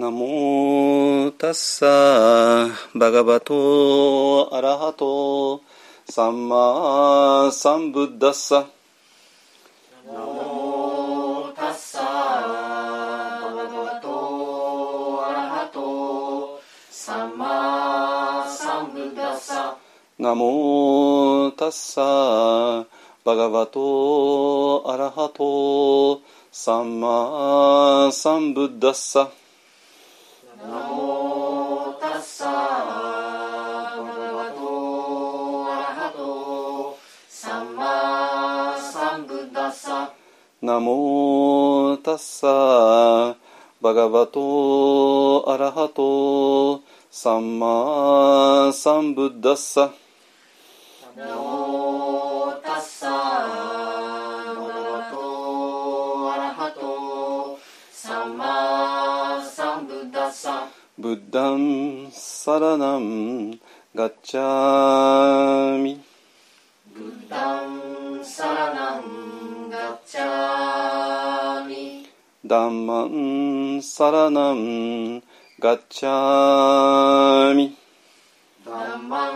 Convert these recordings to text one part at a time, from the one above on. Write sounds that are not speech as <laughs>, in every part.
ナモタッサバガバトアラハトサンマサンブッダッサナモタッサバガバトアラハトサンマサンブッダッサナモタッサバガバトアラハトサンマサンブッダッサモタッサバガバトアラハトサンマサンブッダッササラナンガッチャミダンマ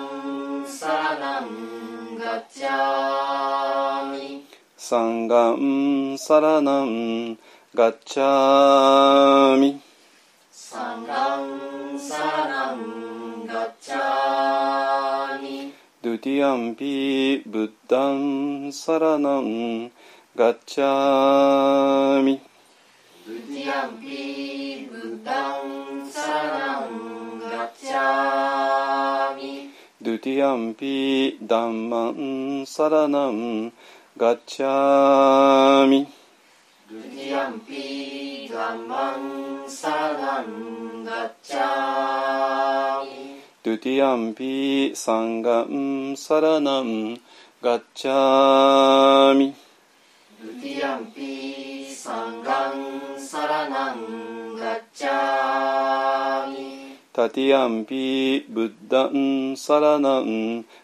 ンサラナンガッチャミサンガンサラナンガッチャサラナンガッチャミ。ブディアンピダンマンサラナンガッチャミ。ドゥティアンピサンガンサラナンガッチャミ。ブディアンピサンガンサラナンガッチャミタティアンピサンガンサラナンガッチャミ。タティアンピダンマンサラナンガッダンサラナンガッチャミ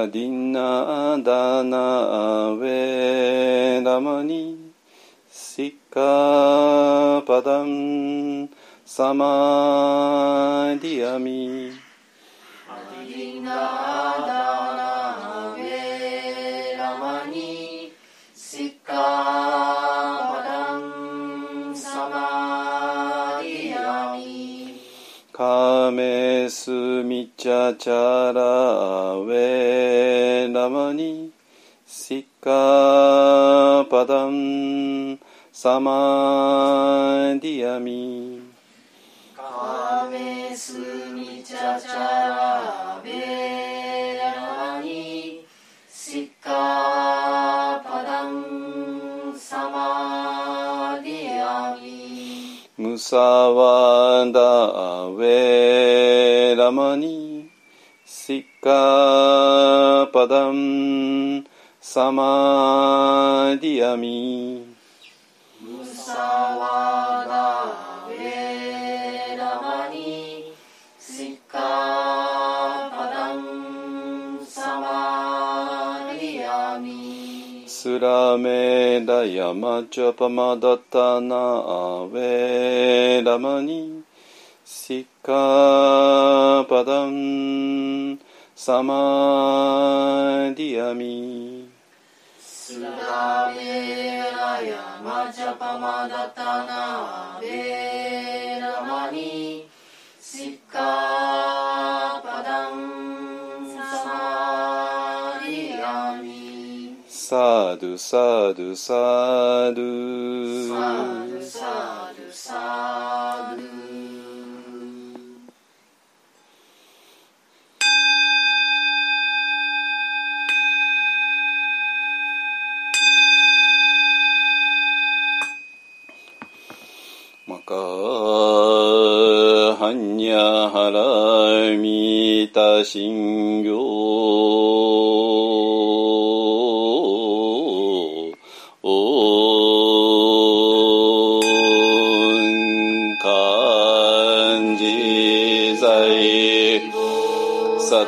ミアディナダナウェラマニシカパダンサマディアミアディナダナスミチャチャラウェラマニ。シッカパダン。サマディアミ。カメスミ。チャチャラムサワダウェラマニシッカパダンサマディアミムサワダスラメダヤマチャパマダタナアウェラマニシカパダンサマディアミスラベラヤマチャパマダタナベラマニシカパダサドゥサドゥサドサゥドサドサドマカハンニャハラミタシンギョ殺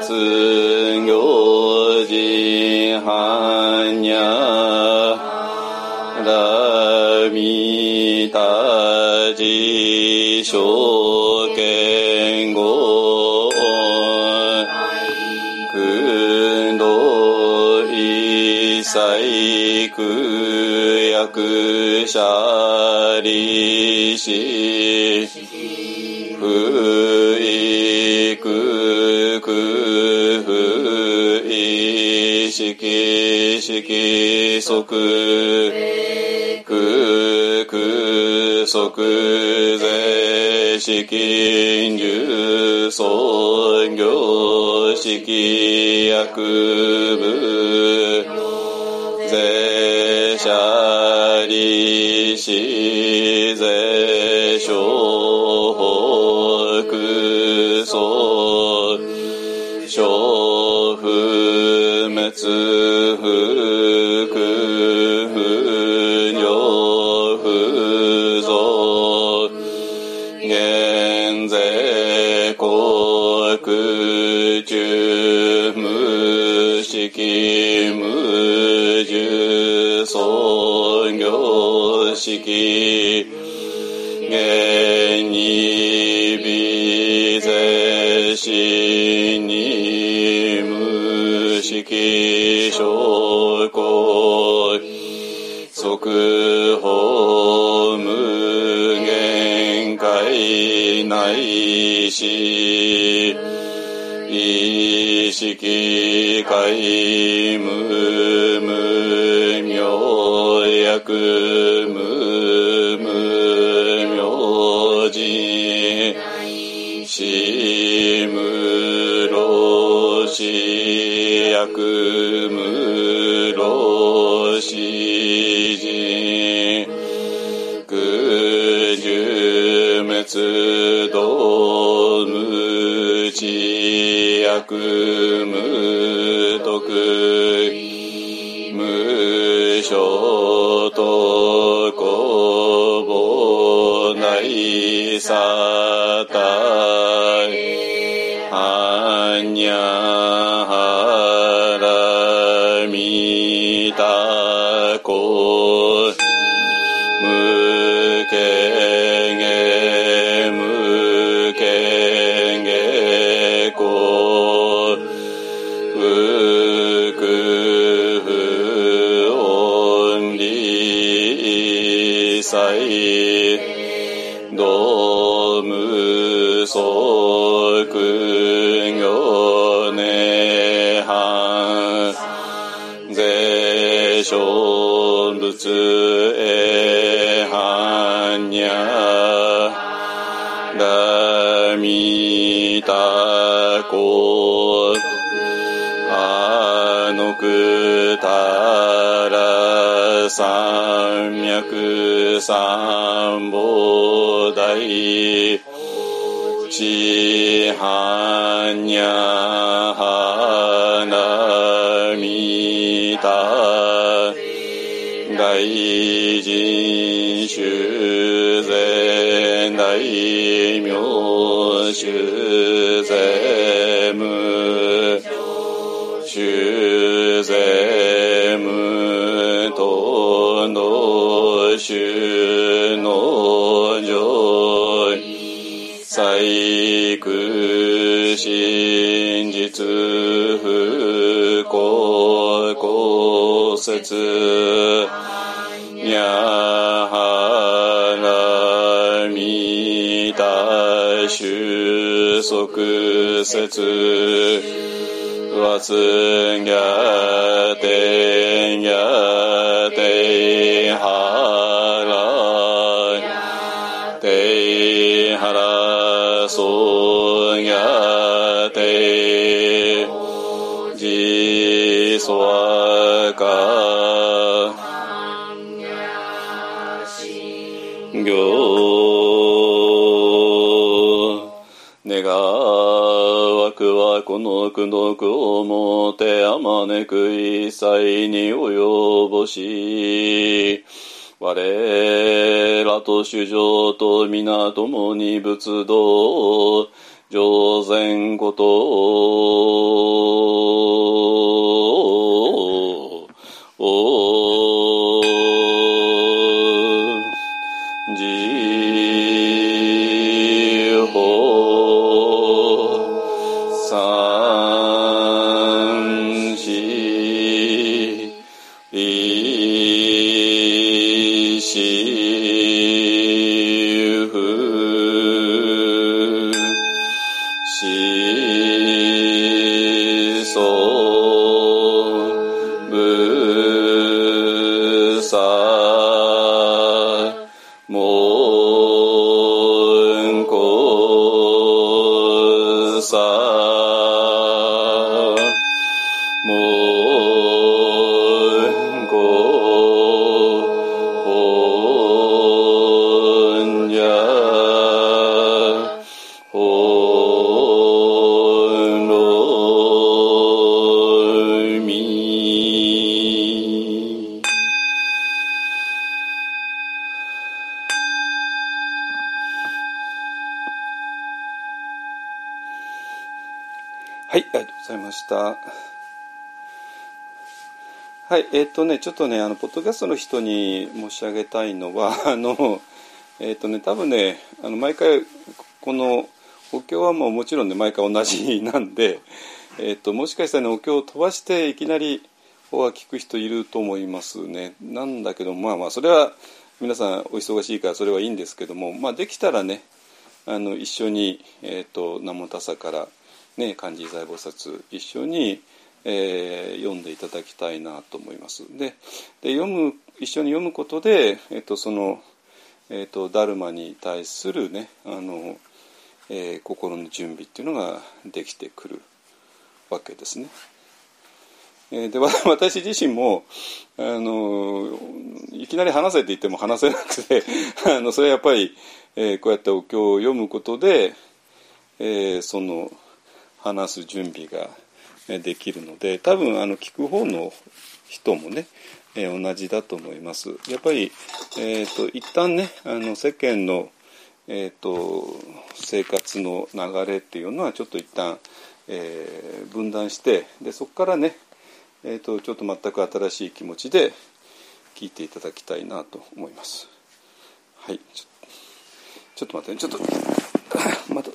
行事般若ラミタジ証券語空洞一切空薬者利子不意識色即空空即税資金重創業式薬部税者利子税無式無重創業式現に微税死に無式証拠即法無限界内し意識界無無明薬束節毒をもてあまねく一切に及ぼし我らと主情と皆共に仏道えっ、とね、ちょっとね、あの、ポッドキャストの人に申し上げたいのは、<laughs> あの、えっ、とね、多分ね、あの、毎回、この、お経はもうもちろんね、毎回同じなんで、えっ、と、もしかしたらね、お経を飛ばしていきなり、法は聞く人いると思いますね。なんだけど、まあまあ、それは、皆さんお忙しいからそれはいいんですけども、まあ、できたらね、あの、一緒に、えっ、と、南無多佐から、ね、漢字財菩薩一緒に、えー読んでいただきたいなと思います。でで読む一緒に読むことで、えっとそのえっとダルマに対するねあの、えー心の準備っていうのができてくるわけですね。えーで <laughs> 私自身もあのいきなり話せって言っても話せなくて <laughs> あのそれはやっぱり、えーこうやってお経を読むことで、えーその話す準備ができるので多分あの聞く方の人もね、えー同じだと思います。やっぱり、えー、と一旦ねあの世間の、えー、と生活の流れっていうのはちょっと一旦、えー分断してでそこからね、えー、とちょっと全く新しい気持ちで聞いていただきたいなと思います。はいちょちょっと待ってねちょっとまた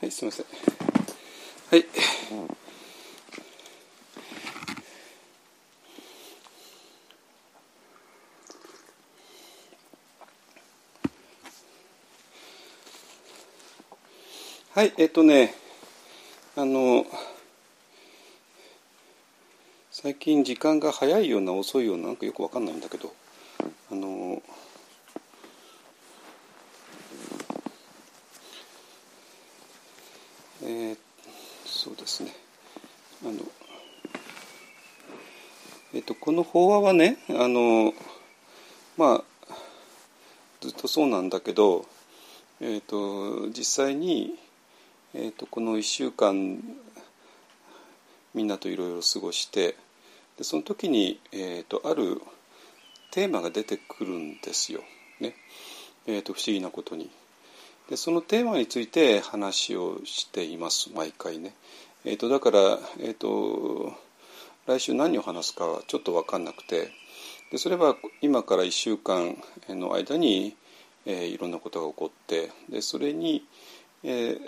はいすみません。はい。はいえっとねあの最近時間が早いような遅いようななんかよくわかんないんだけどあのえーそうですねあのえっとこの法話はねあのまあずっとそうなんだけど、えっと実際に、えっとこの1週間みんなといろいろ過ごしてでその時に、えっとあるテーマが出てくるんですよ、ねえっと不思議なことに。でそのテーマについて話をしています毎回ね。えー、とだから、えー、と来週何を話すかはちょっと分かんなくてでそれは今から1週間の間に、えーいろんなことが起こってでそれに、えー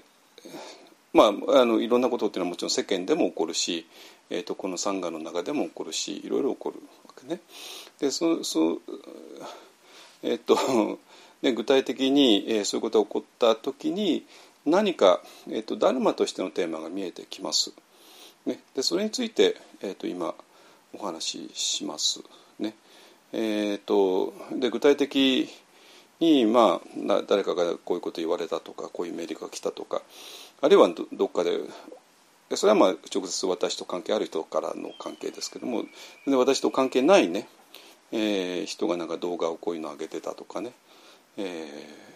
まあ、あのいろんなことっていうのはもちろん世間でも起こるし、えー、とこのサンガの中でも起こるしいろいろ起こるわけね。でそそえっ、とね、具体的に、えーそういうことが起こった時に何か、えー、とダルマとしてのテーマが見えてきます。ね、でそれについて、えー、と今お話しします。ねえー、とで具体的に、まあ、誰かがこういうこと言われたとかこういうメールが来たとかあるいはどっかでそれはまあ直接私と関係ある人からの関係ですけどもで私と関係ないね、えー人がなんか動画をこういうの上げてたとかね、えー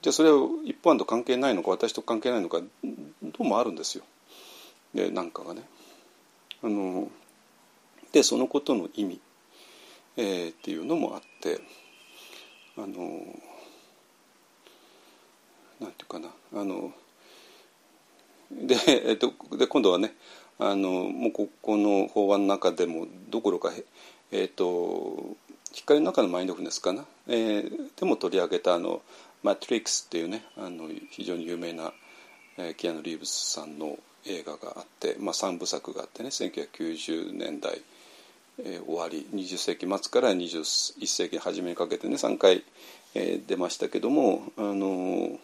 じゃあそれは一般と関係ないのか私と関係ないのかどうもあるんですよ。でなんかがね。あのでそのことの意味、えーっていうのもあってあのなんていうかなあので,、えっとで今度はねあのもうここの法案の中でもどころか、えっと光の中のマインドフルネスかな、えーでも取り上げたあの「マトリックス」っていうねあの非常に有名な、えーキアヌ・リーブスさんの映画があって、まあ、3部作があってね1990年代、えー終わり20世紀末から21世紀初めにかけてね3回、えー出ましたけども、あの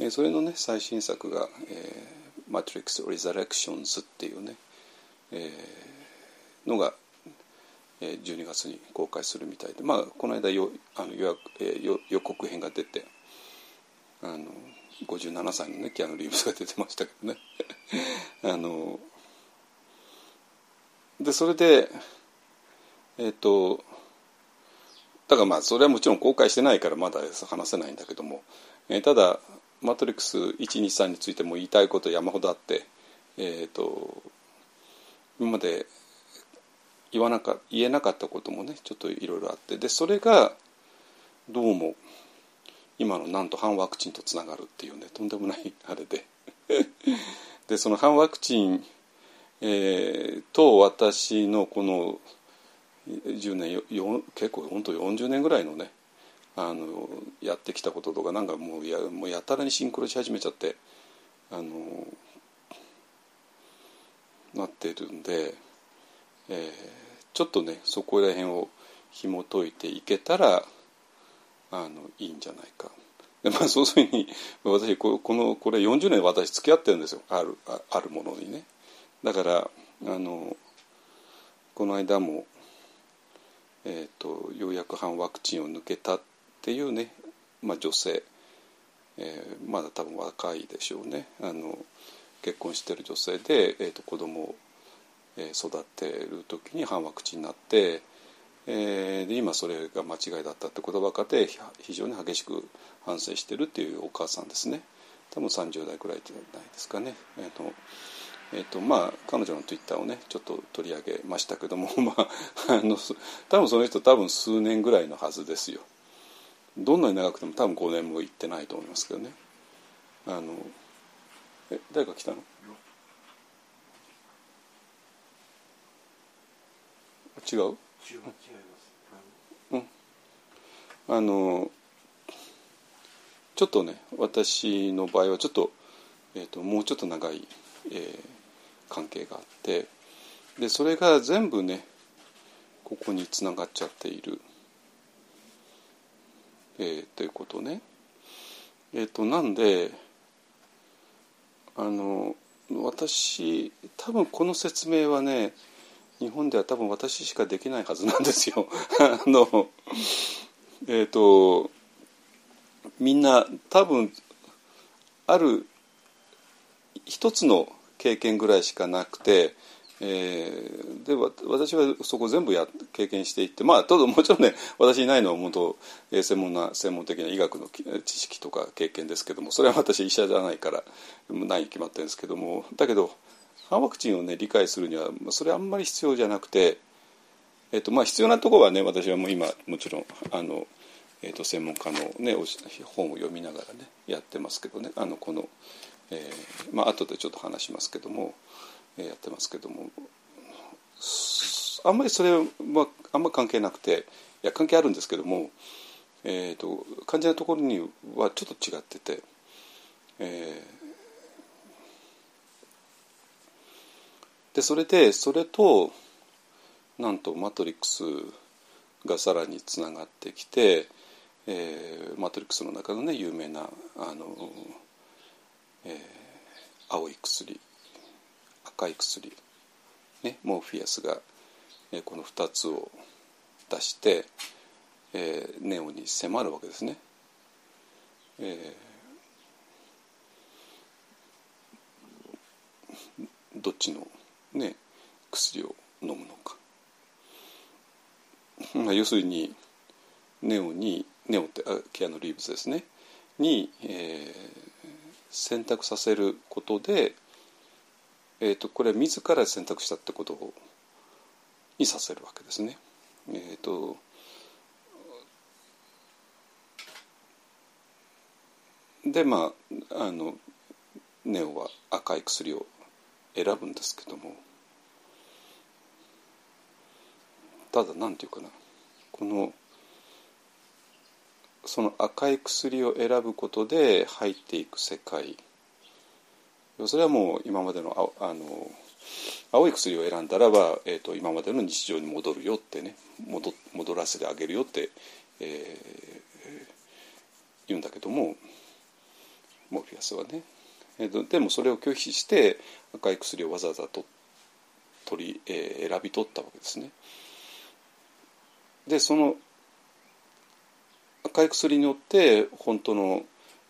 えーそれのね最新作が「えーマトリックス・リザレクションズ」っていうね、えーのがえー12月に公開するみたいで、まあ、この間よあの予約、えー予予告編が出てあの57歳のねキアヌ・リーブスが出てましたけどね。<laughs> あのでそれでえっ、とだからまあそれはもちろん公開してないからまだ話せないんだけども、えーただ「マトリックス123」についても言いたいこと山ほどあってえっ、と今まで言わなか言えなかったこともねちょっといろいろあって。でそれがどうも今のなんと反ワクチンとつながるっていうねとんでもないあれででその反ワクチン、えーと私のこの10年よよ結構本当40年ぐらいのねあのやってきたこととかなんかもうやもうやたらにシンクロし始めちゃってあのなってるんで。えーちょっとねそこら辺を紐解いていけたらあのいいんじゃないか。で <laughs> まあそういうふうに私このこれ40年私付き合ってるんですよあるああるものにね。だからあのこの間も、えー、とようやく反ワクチンを抜けたっていうね、まあ、女性、えーまだ多分若いでしょうねあの結婚してる女性で、えー、と子供を育てる時に反ワクチンになって、えーで今それが間違いだったってことばかでひ非常に激しく反省してるっていうお母さんですね。多分30代くらいじゃないですかね。えーとえーとまあ、彼女のツイッターをねちょっと取り上げましたけども、<laughs> まあ、<laughs> あの多分その人多分数年ぐらいのはずですよ。どんなに長くても多分5年も行ってないと思いますけどね。あのえ誰か来たの？違う？うんあのちょっとね私の場合はちょっと,、えーと、もうちょっと長い、えー、関係があってでそれが全部ねここにつながっちゃっている、えー、ということね。えっ、ー、となんであの私多分この説明はね日本では多分私しかできないはずなんですよ。<laughs> あのえっ、ー、とみんな多分ある一つの経験ぐらいしかなくて、えー、で私はそこ全部や経験していってまあただもちろんね私いないのは本当専門な専門的な医学の知識とか経験ですけどもそれは私医者じゃないからないに決まってるんですけどもだけど反ワクチンをね理解するにはそれあんまり必要じゃなくて、えっとまあ、必要なところはね私はもう今もちろんあの、えっと、専門家の、ね、本を読みながらねやってますけどねあのこの、えー、まあ後でちょっと話しますけども、えー、やってますけどもあんまりそれはあんまり関係なくていや関係あるんですけども、えーと、肝心なところにはちょっと違ってて。えーでそれでそれとなんとマトリックスがさらにつながってきて、えー、マトリックスの中のね有名なあの、えー、青い薬赤い薬、ね、モーフィアスが、えー、この2つを出して、えー、ネオに迫るわけですね。えー、どっちのね、薬を飲むのか。<laughs> まあ、要するにネオにネオってあケアのリーブスですねに、えー、選択させることで、えーと、これは自ら選択したってことにさせるわけですね。えーとでまああのネオは赤い薬を選ぶんですけどもただ何て言うかな。このその赤い薬を選ぶことで入っていく世界。それはもう今までのあの青い薬を選んだらば、えーと、今までの日常に戻るよってね。戻戻らせてあげるよって、えー、言うんだけどもモーフィアスはね。えーと、でもそれを拒否して赤い薬をわざわざと取り、えー、選び取ったわけですね。でその赤い薬によって本当の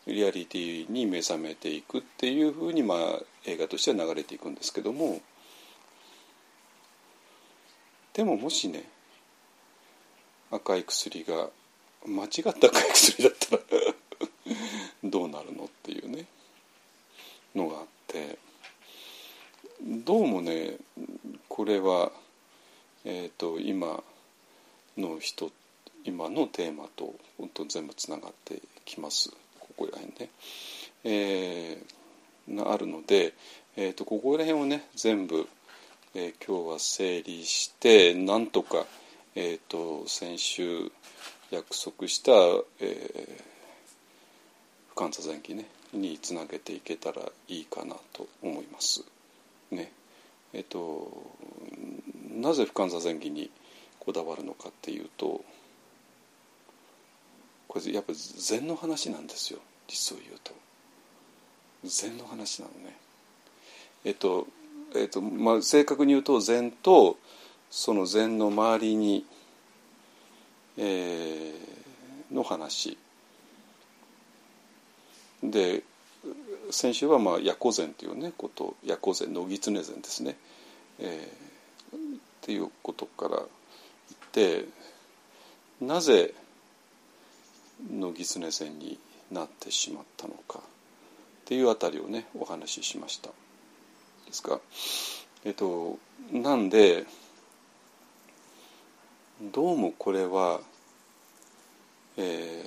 リアリティに目覚めていくっていうふうに、まあ、映画としては流れていくんですけどもでももしね赤い薬が間違った赤い薬だったら <laughs> どうなるのっていうね。のがあってどうもねこれは、えーと、今の人今のテーマと本当全部つながってきますここら辺ね。えー、あるので、えーと、ここら辺をね全部、えー、今日は整理してなんとか、えーと、先週約束した、えー、不感座前期ねにつなげていけたらいいかなと思います。ねえっと、なぜ不感座前儀にこだわるのかっていうとこれやっぱ禅の話なんですよ実を言うと。禅の話なのね。えっとえっとまあ、正確に言うと禅とその禅の周りに、えー、の話で先週はまあ夜行禅というねこと夜行禅野狐禅ですね、えー、っていうことからてなぜ野狐禅になってしまったのかっていうあたりをねお話ししました。ですかえっとなんでどうもこれはえ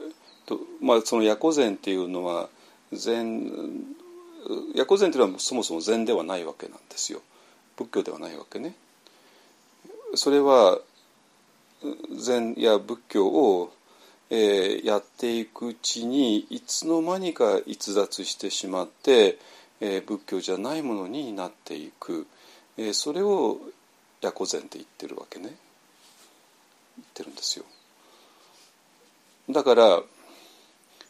ー、とまあその夜禅っていうのは禅夜禅っていうのはそもそも禅ではないわけなんですよ。仏教ではないわけね。それは禅や仏教を、えー、やっていくうちにいつの間にか逸脱してしまって、えー、仏教じゃないものになっていく、えー、それを夜古禅って言ってるわけね。言ってるんですよ。だから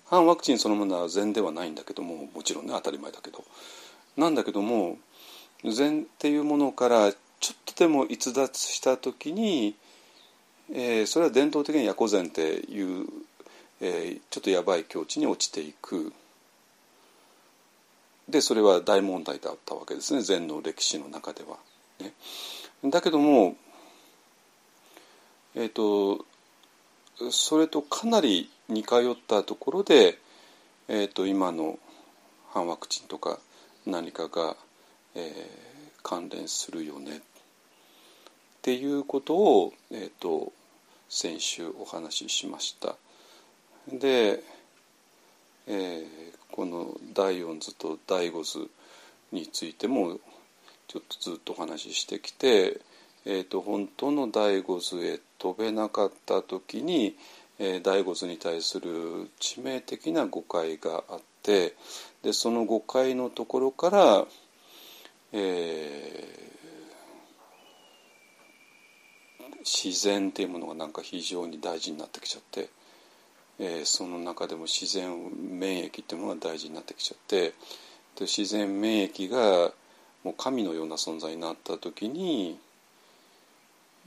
反ワクチンそのものは禅ではないんだけどももちろんね当たり前だけど。なんだけども禅っていうものからちょっとでも逸脱した時に、えー、それは伝統的に夜古禅っていう、えー、ちょっとやばい境地に落ちていく。でそれは大問題だったわけですね。禅の歴史の中では。ね、だけどもえっ、ー、とそれとかなり似通ったところで、えーと、今の反ワクチンとか何かが、えー、関連するよね。っていうことを、えーと、先週お話ししました。で、えー、この第四図と第五図についてもちょっとずっとお話ししてきて、えーと本当の第五図へ飛べなかった時に、えー、第五図に対する致命的な誤解があってでその誤解のところから、えー、自然っていうものがなんか非常に大事になってきちゃって、えー、その中でも自然免疫っていうものが大事になってきちゃってで自然免疫がもう神のような存在になった時に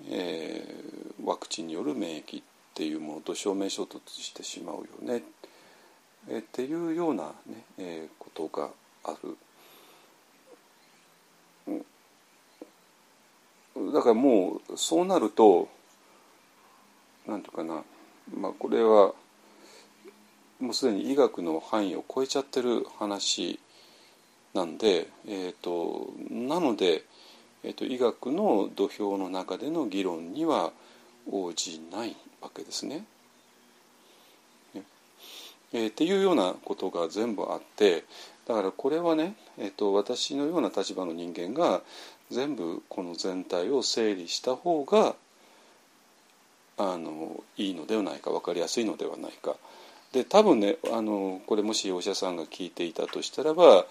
えー、ワクチンによる免疫っていうものと正面衝突してしまうよね、えー、っていうようなね、えー、ことがある。だからもうそうなると何て言うかな、まあ、これはもうすでに医学の範囲を超えちゃってる話なんで、えーとなのでえーと、医学の土俵の中での議論には応じないわけですね。ねえー、っていうようなことが全部あってだからこれはね、えーと、私のような立場の人間が全部この全体を整理した方があのいいのではないか分かりやすいのではないか。で多分ねあのこれもしお医者さんが聞いていたとしたらば、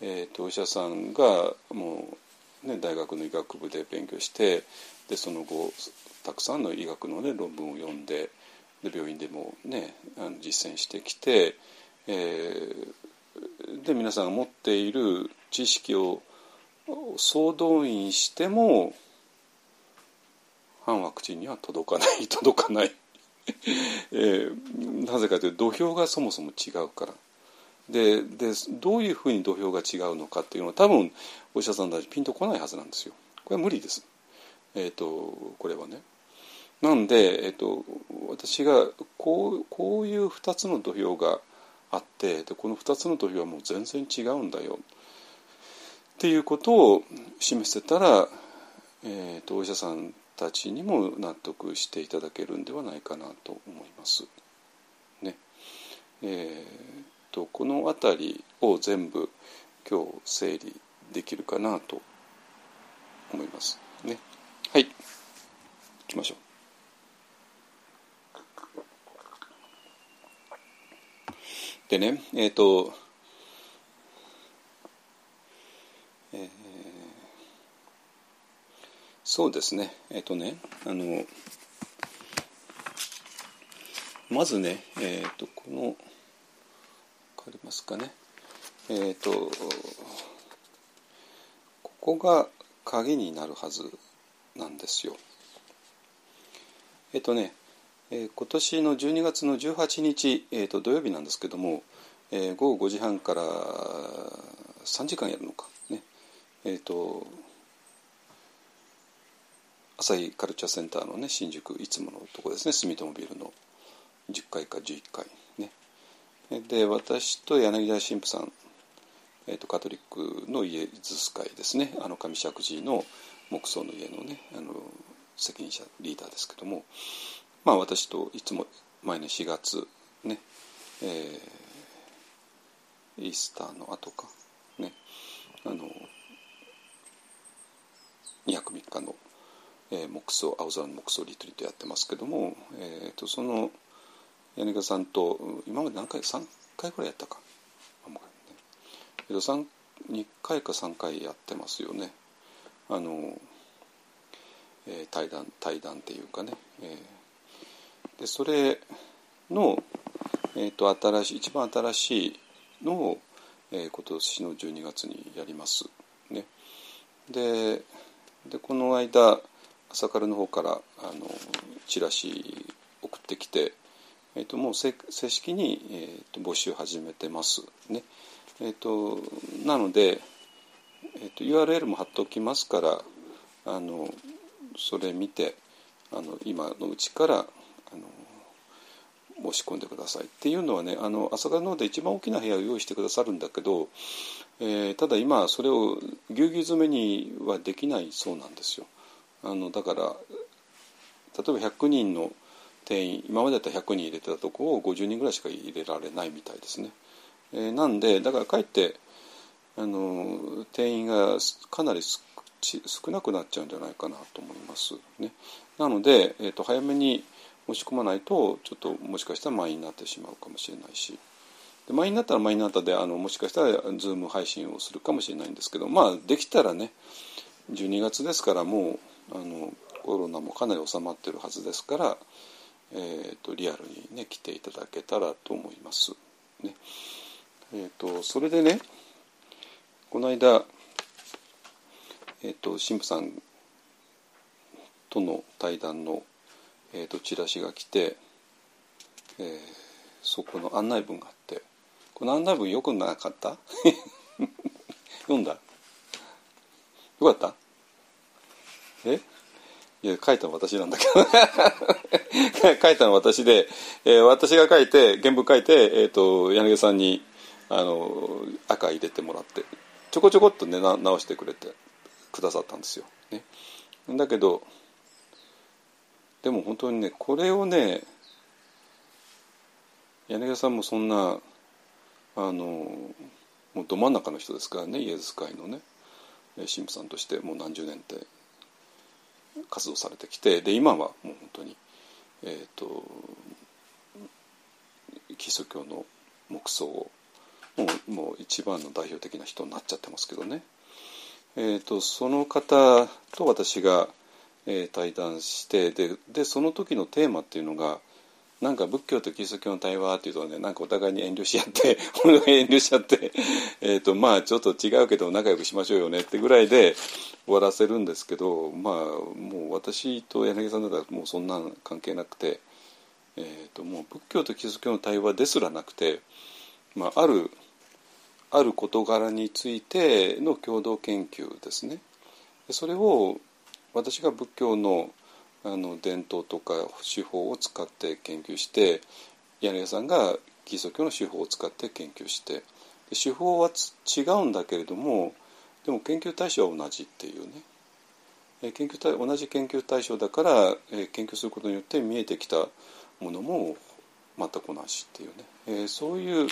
えーとお医者さんがもうね、大学の医学部で勉強してでその後たくさんの医学の、ね、論文を読んでで病院でも、ね、あの実践してきて、えー、で皆さんが持っている知識を総動員しても反ワクチンには届かない <laughs> 届かない、えー、なぜかというと土俵がそもそも違うから。ででどういうふうに土俵が違うのかっていうのは多分お医者さんたちピンとこないはずなんですよ。これは無理です。えっ、ー、とこれはね。なんで、えーと、私がこうこういう2つの土俵があってでこの2つの土俵はもう全然違うんだよっていうことを示せたら、えーと、お医者さんたちにも納得していただけるんではないかなと思います。ね。えーとこの辺りを全部今日整理できるかなと思います。ね。はい。行きましょう。でねえっ、ー、とえー、そうですねえっ、とねあのまずねえっ、とこのかりますかね。えっ、とここが鍵になるはずなんですよ。えっ、とね、え、今年の12月の18日、えーと、土曜日なんですけども、え、午後5時半から3時間やるのかね。えっ、と朝日カルチャーセンターのね新宿いつものとこですね。住友ビルの10階か11階ね。で私と柳田神父さん、えーと、カトリックのイエズス会ですね。あの上石寺の木葬の家のねあの責任者リーダーですけども。まあ私といつも毎年4月ね、えー、イースターの後かねあの2泊3日の、えー、木葬青空の木葬リトリートやってますけども、えーと、その柳川さんと今まで何回3回くらいやったか、ね、えー、と2回か3回やってますよね。あの、えー、対談対談っていうかね、えー、でそれの、えーと、新しい一番新しいのを、えー、今年の12月にやります。ね、ででこの間朝からの方からあのチラシ送ってきて、えーと、もう正式に、えーと、募集始めてますね。えーと、なので、えー、と URL も貼っておきますからあのそれ見てあの今のうちからあの申し込んでくださいっていうのはねあの朝霞の方で一番大きな部屋を用意してくださるんだけど、えー、ただ今それをぎゅうぎゅう詰めにはできないそうなんですよ。あのだから例えば100人の定員今までだったら100人入れてたとこを50人ぐらいしか入れられないみたいですね。えー、なんでだからかえってあの定員がかなり少なくなっちゃうんじゃないかなと思います。ね、なので、えーと早めに申し込まないとちょっともしかしたら満員になってしまうかもしれないしで満員になったら満員になったであのもしかしたらズーム配信をするかもしれないんですけどまあできたらね12月ですからもうあのコロナもかなり収まってるはずですから、えーと、リアルにね来ていただけたらと思います。ね。えーと、それでねこの間、えーと神父さんとの対談のえーと、チラシが来て、えー、そこの案内文があってこの案内文よくなかった？<laughs> 読んだ？よかった？えいや書いたの私なんだけど。<laughs> 書いたの私で、えー、私が書いて原文書いて、えーと、柳さんにあの赤入れてもらってちょこちょこっとねな直してくれてくださったんですよ。ね、だけどでも本当にねこれをね柳さんもそんなあのもうど真ん中の人ですからねイエズ会のね神父さんとしてもう何十年って。活動されてきてで今はもう本当にえっ、ー、とキリスト教の黙想をもうもう一番の代表的な人になっちゃってますけどね、えーとその方と私がえー、対談してででその時のテーマっていうのがなんか仏教とキリスト教の対話っていうとねなんかお互いに遠慮し合って <laughs> 俺が遠慮しちゃってえーとまあちょっと違うけど仲良くしましょうよねってぐらいで終わらせるんですけどまあもう私と柳さんだったらもうそんな関係なくて、えーと、もう仏教とキリスト教の対話ですらなくて、まあ、あるある事柄についての共同研究ですね。それを私が仏教のあの伝統とか手法を使って研究して柳さんがキリスト教の手法を使って研究して手法は違うんだけれどもでも研究対象は同じっていうね。研究対同じ研究対象だから、研究することによって見えてきたものも全く同じっていうね、え、そういう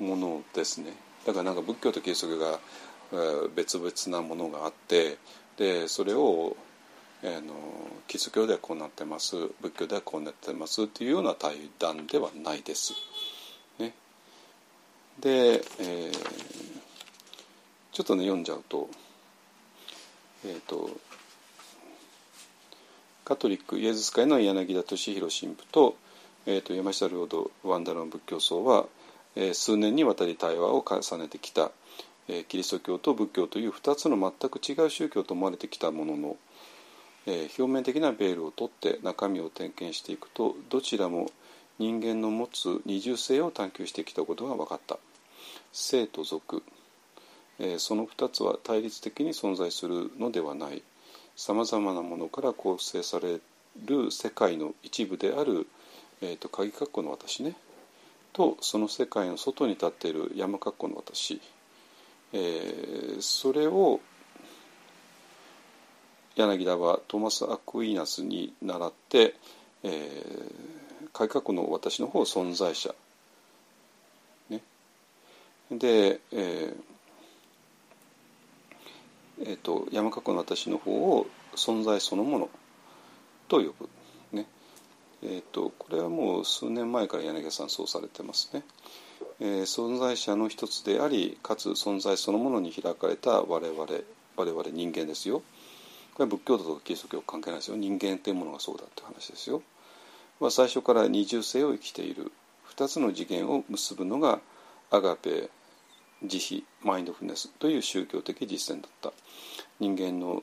ものですね。だからなんか仏教とキリスト教が、別々なものがあってでそれをえのキリスト教ではこうなってます仏教ではこうなってますっていうような対談ではないです。ね、で、えー、ちょっとね読んじゃうと,、えーと、カトリックイエズス会の柳田敏弘神父と,、えーと、山下領土ワンダロン仏教僧は、えー、数年にわたり対話を重ねてきた、キリスト教と仏教という2つの全く違う宗教と思われてきたもののえー、表面的なベールを取って中身を点検していくとどちらも人間の持つ二重性を探求してきたことが分かった。生と俗、えー、その2つは対立的に存在するのではない。さまざまなものから構成される世界の一部である、えーと、鍵括弧の私ね、とその世界の外に立っている山格好の私、えー、それを柳田はトマス・アクイナスに倣って、えー、改革の私の方存在者、ね、で、えーえーと、山格の私の方を存在そのものと呼ぶ。ねえーと、これはもう数年前から柳田さんそうされてますね。えー、存在者の一つでありかつ存在そのものに開かれた我々我々人間ですよ。これは仏教徒とかキリスト教関係ないですよ。人間っていうものがそうだって話ですよ。まあ、最初から二重性を生きている。二つの次元を結ぶのがアガペ慈悲マインドフルネスという宗教的実践だった。人間の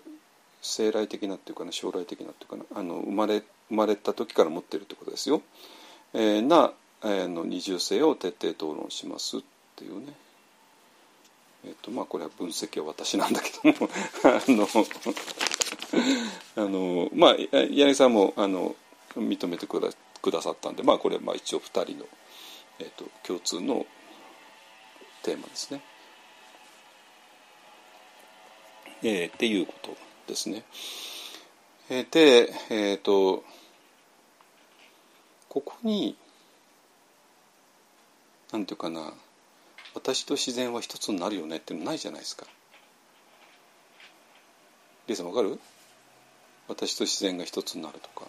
生来的なっていうかな将来的なっていうかなあの生まれ生まれた時から持ってるってことですよ、えー、な、えー、の二重性を徹底討論しますっていうね。えっ、ー、とまあこれは分析は私なんだけども。<laughs> あの <laughs> あのまあ柳さんもあの認めてくだくださったんでまあこれまあ一応2人の、えーと、共通のテーマですね。えー、っていうことですね。えー、で、えっ、ー、とここになんていうかな私と自然は一つになるよねっていうのないじゃないですか。リーさんわかる？私と自然が一つになるとか。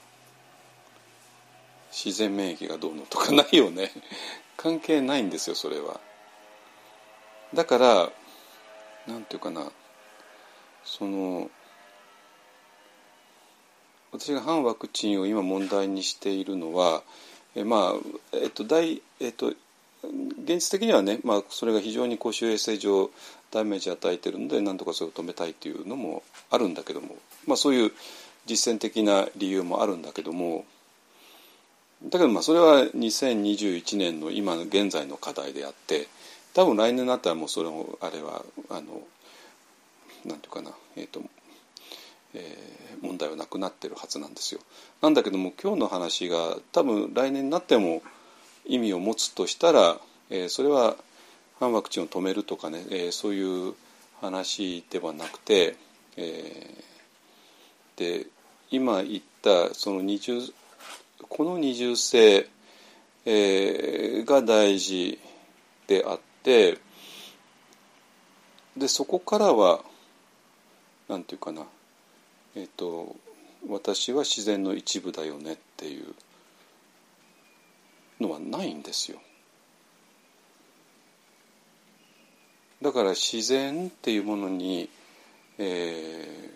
自然免疫がどうのとか。<laughs> ないよね。関係ないんですよそれは。だからなんていうかな。その私が反ワクチンを今問題にしているのはえまあえっと大えっと現実的にはね、まあ、それが非常に公衆衛生上ダメージを与えてるので何とかそれを止めたいというのもあるんだけども、まあ、そういう実践的な理由もあるんだけどもだけどまあそれは2021年の今の現在の課題であって多分来年になったらもうそれもあれはあのなんていうかなえ、ー、と、えー、問題はなくなってるはずなんですよ。なんだけども今日の話が多分来年になっても意味を持つとしたら、え、それは反ワクチンを止めるとかね、え、そういう話ではなくて、え、で今言ったその二重この二重性、え、が大事であってでそこからはなんていうかなえっ、ー、と私は自然の一部だよねっていうのはないんですよ。だから自然っていうものに、え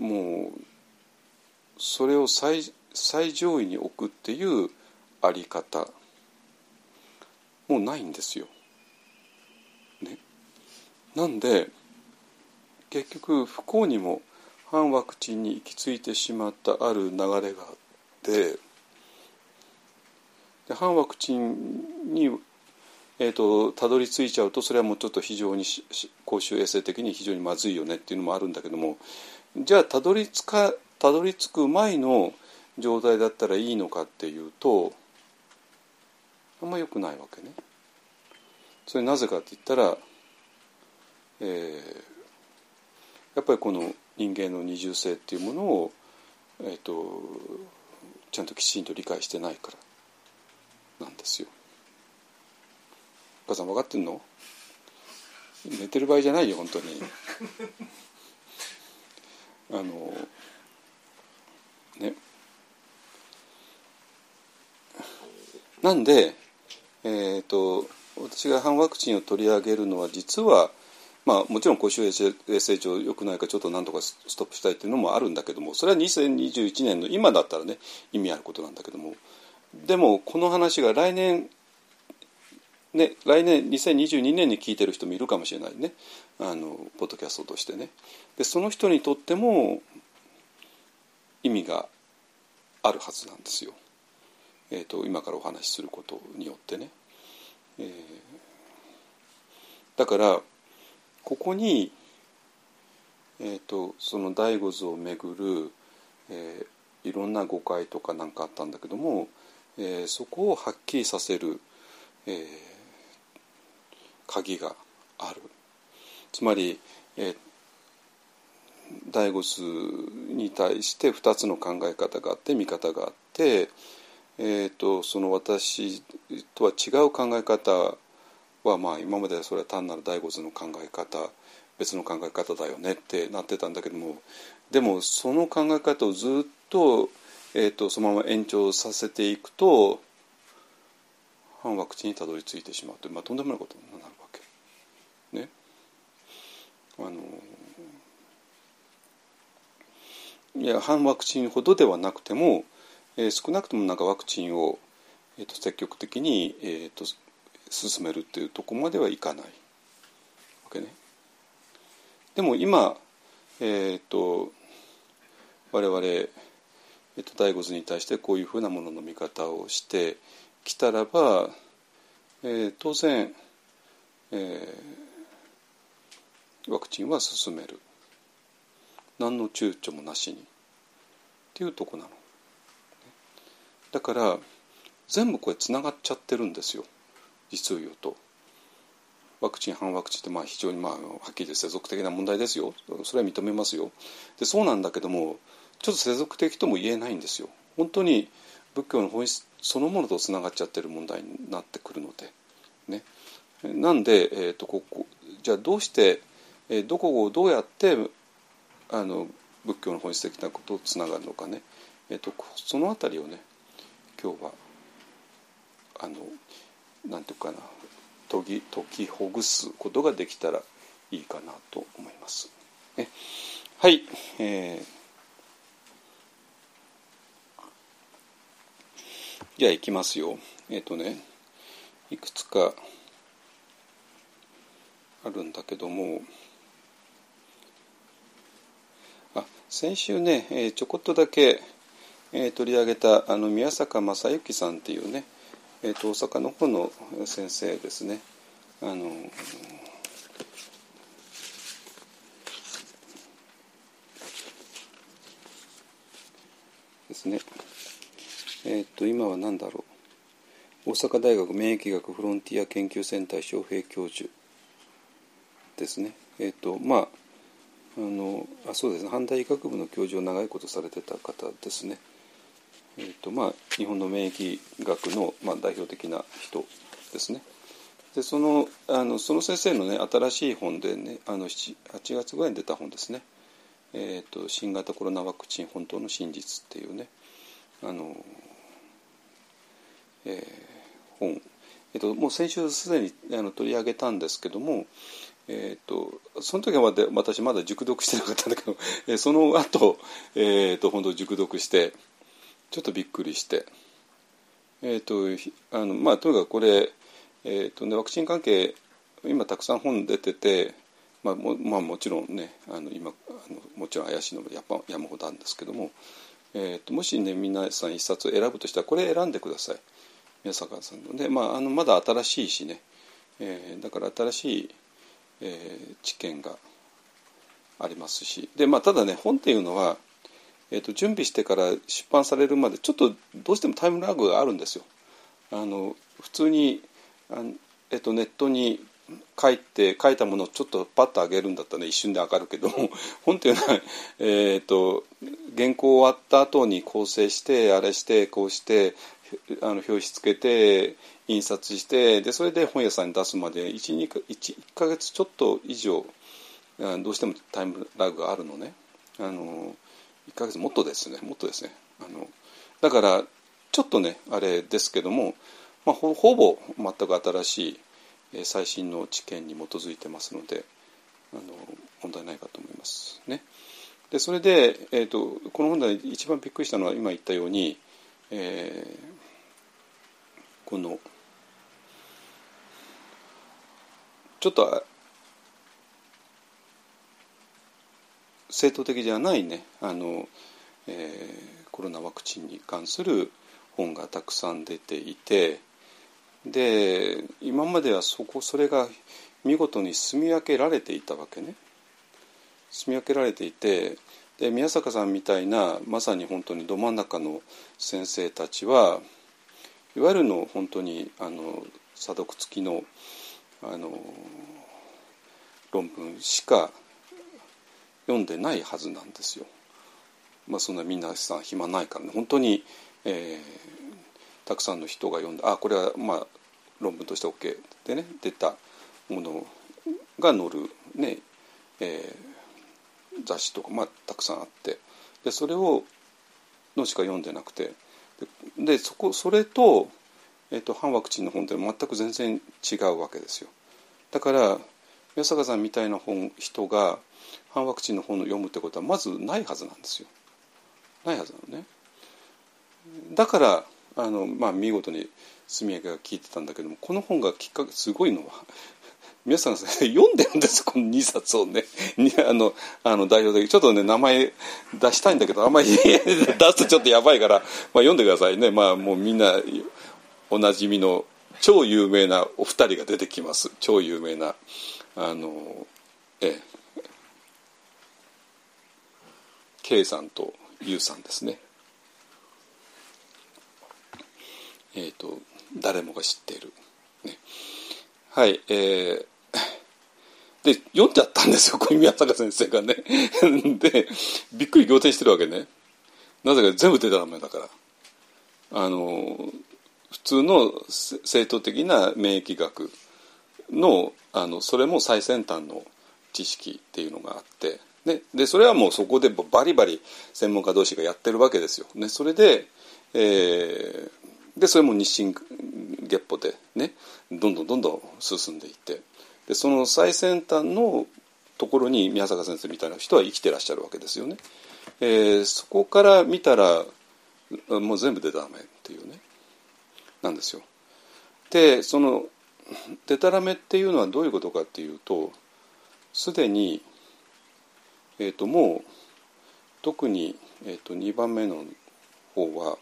ー、もうそれを最最上位に置くっていうあり方もうないんですよ。ね、なんで結局不幸にも反ワクチンに行き着いてしまったある流れがあってで反ワクチンにえーと、たどり着いちゃうとそれはもうちょっと非常に公衆衛生的に非常にまずいよねっていうのもあるんだけどもじゃあたどり着かたどり着く前の状態だったらいいのかっていうとあんま良くないわけね。それなぜかって言ったら、えー、やっぱりこの人間の二重性っていうものを、えーと、ちゃんときちんと理解してないからなんですよ。お母さん分かってんの？寝てる場合じゃないよ本当に。あのねなんで、えーと、私が反ワクチンを取り上げるのは実は、まあ、もちろん公衆衛生上良くないかちょっとなんとかストップしたいっていうのもあるんだけどもそれは2021年の今だったらね意味あることなんだけどもでもこの話が来年ね、来年2022年に聞いてる人もいるかもしれないねあのポッドキャストとしてねでその人にとっても意味があるはずなんですよ。えーと、今からお話しすることによってね。えー、だからここに、えーと、その醍醐図をめぐる、えー、いろんな誤解とか何かあったんだけども、えー、そこをはっきりさせる、えー、鍵がある。つまり、えー、第五図に対して2つの考え方があって見方があって、えーと、その私とは違う考え方は、まあ、今まではそれは単なる第五図の考え方別の考え方だよねってなってたんだけどもでもその考え方をずっと,、えーと、そのまま延長させていくと反ワクチンにたどり着いてしまうという、まあ、とんでもないことになるわけ。ね。あのいや反ワクチンほどではなくても、えー、少なくともなんかワクチンを、えーと、積極的に、えーと、進めるっていうとこまではいかないわけね。でも今、えーと、我々、えー、と第五図に対してこういうふうなものの見方をしてきたらば、えー、当然、えー、ワクチンは進める。何の躊躇もなしに。っていうとこなの。だから全部これつながっちゃってるんですよ。実を言うと。ワクチン反ワクチンってまあ非常にまあはっきり世俗的な問題ですよ。それは認めますよ。でそうなんだけどもちょっと世俗的とも言えないんですよ。本当に仏教の本質そのものとつながっちゃってる問題になってくるので。ね。なんで、えーと、ここじゃあどうして、えー、どこをどうやってあの仏教の本質的なこととつながるのかね、えーと、その辺りをね今日はあのなんていうかな解き解きほぐすことができたらいいかなと思います。ね、はい、えー、じゃあいきますよ。えっ、ー、とねいくつかあるんだけどもあ。先週ね、えー、ちょこっとだけ、えー、取り上げたあの宮坂正幸さんっていうね、えーと、大阪の方の先生ですね。あのですね。えっ、と今は何だろう？大阪大学免疫学フロンティア研究センター招聘教授ですね。えっ、とまああのあそうですね反対医学部の教授を長いことされてた方ですね。えーとまあ、日本の免疫学の、まあ、代表的な人ですね。でそのあのその先生のね新しい本でねあの8月ぐらいに出た本ですね「えーと、新型コロナワクチン本当の真実」っていうねあの、えー、本、えーともう先週すでにあの取り上げたんですけどもえーと、その時は私まだ熟読してなかったんだけど、え、その後、えーと、本当熟読してちょっとびっくりして、えーとあのまあ、とにかくこれ、えーとね、ワクチン関係今たくさん本出てて、まあもまあ、もちろんねあの今あのもちろん怪しいのも山山ほどあるんですけども、えーと、もしね皆さん一冊選ぶとしたらこれ選んでください。宮坂さんので、まあ、あのまだ新しいしね、えー、だから新しいえー、知見がありますしで、まあ、ただね本っていうのは、えーと、準備してから出版されるまでちょっとどうしてもタイムラグがあるんですよ。あの普通にあの、えーと、ネットに書いて書いたものをちょっとパッと上げるんだったら、ね、一瞬で上がるけども <laughs> 本っていうのは、えーと、原稿終わった後に構成してあれしてこうしてあの表紙つけて印刷してでそれで本屋さんに出すまで 1, 1, 1ヶ月ちょっと以上どうしてもタイムラグがあるのね。あの1ヶ月もっとですね。もっとですね。あのだからちょっとねあれですけども、まあ、ほほぼ全く新しい最新の知見に基づいてますのであの問題ないかと思いますね。でそれで、えーと、この本で一番びっくりしたのは今言ったように、えー、この「ちょっと正当的じゃないねあの、えー、コロナワクチンに関する本がたくさん出ていてで今まではそこそれが見事に住み分けられていたわけね。住み分けられていてで宮坂さんみたいなまさに本当にど真ん中の先生たちは、いわゆるの本当にあの査読付きのあの論文しか読んでないはずなんですよ。まあそんなみんなさん暇ないからね本当に、えー、たくさんの人が読んであこれはまあ論文として OK でね出たものが載るね、えー、雑誌とか、まあ、たくさんあってでそれをのしか読んでなくてでそこそれと,、えーと、反ワクチンの本って全く全然違うわけですよ。だから宮坂さんみたいな本人が反ワクチンの本を読むってことはまずないはずなんですよ。ないはずなのね。だからあの、まあ、見事に住明が聞いてたんだけどもこの本がきっかけすごいのは皆さん読んでるんですこの2冊をね。<laughs> あのあの代表的ちょっとね名前出したいんだけどあんまり <laughs> 出すとちょっとやばいから、まあ、読んでくださいね。まあもうみんなおなじみの超有名なお二人が出てきます。超有名なあのええ。K さんと U さんですね。えっ、ー、と誰もが知っている、ね、はいえー、で読んじゃったんですよ小宮坂先生がね。<laughs> でびっくり仰天してるわけね。なぜか全部出たらめだから。あの普通の正統的な免疫学のあのそれも最先端の知識っていうのがあって、ね、でそれはもうそこでバリバリ専門家同士がやってるわけですよ。ね、それで、えー、でそれも日進月歩でねどんどんどんどん進んでいって。でその最先端のところに宮坂先生みたいな人は生きてらっしゃるわけですよね。えー、そこから見たらもう全部でダメっていうねなんですよ。でそのでたらめっていうのはどういうことかっていうとすでに、えーと、もう特に、えーと、2番目の方は、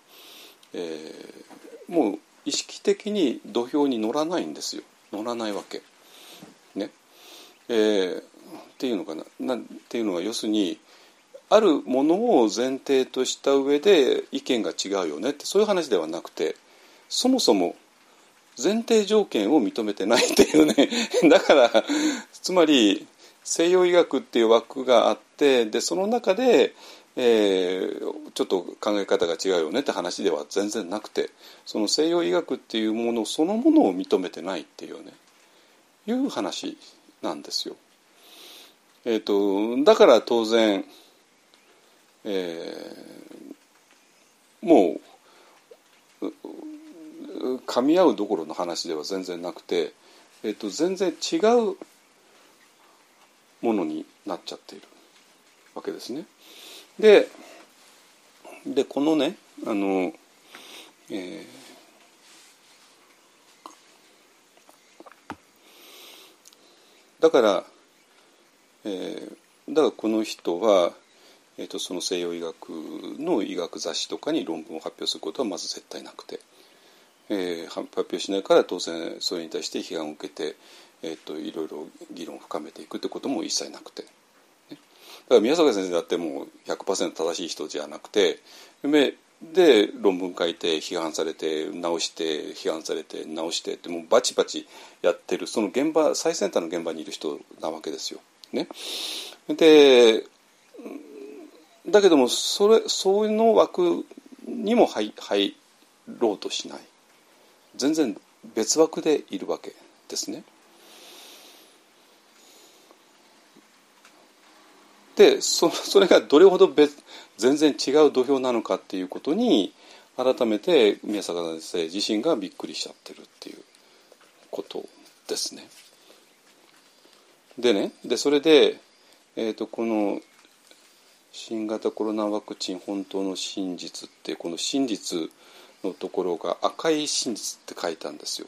えー、もう意識的に土俵に乗らないんですよ乗らないわけ。えー、っていうのかな。なんていうのは要するにあるものを前提とした上で意見が違うよねってそういう話ではなくてそもそも前提条件を認めてないっていうね <laughs> だからつまり西洋医学っていう枠があってでその中で、えー、ちょっと考え方が違うよねって話では全然なくてその西洋医学っていうものそのものを認めてないっていうねいう話なんですよ。えーと、だから当然、えー、もう噛み合うどころの話では全然なくて、えーと、全然違うものになっちゃっているわけですね。ででこのねあの、えー、だから、えー、だからこの人は、えーと、その西洋医学の医学雑誌とかに論文を発表することはまず絶対なくて。えー、発表しないから当然それに対して批判を受けて、えーと、いろいろ議論を深めていくってことも一切なくて、だから宮坂先生だってもう100%正しい人じゃなくてで論文書いて批判されて直して批判されて直してってもうバチバチやってるその現場最先端の現場にいる人なわけですよ。ね、でだけどもそれそういうの枠にも入入ろうとしない。全然別枠でいるわけですね。でそそれがどれほど別全然違う土俵なのかっていうことに改めて宮坂先生自身がびっくりしちゃってるっていうことですね。でねでそれで、えーと、とこの新型コロナワクチン本当の真実ってこの真実のところが赤い真実って書いたんですよ。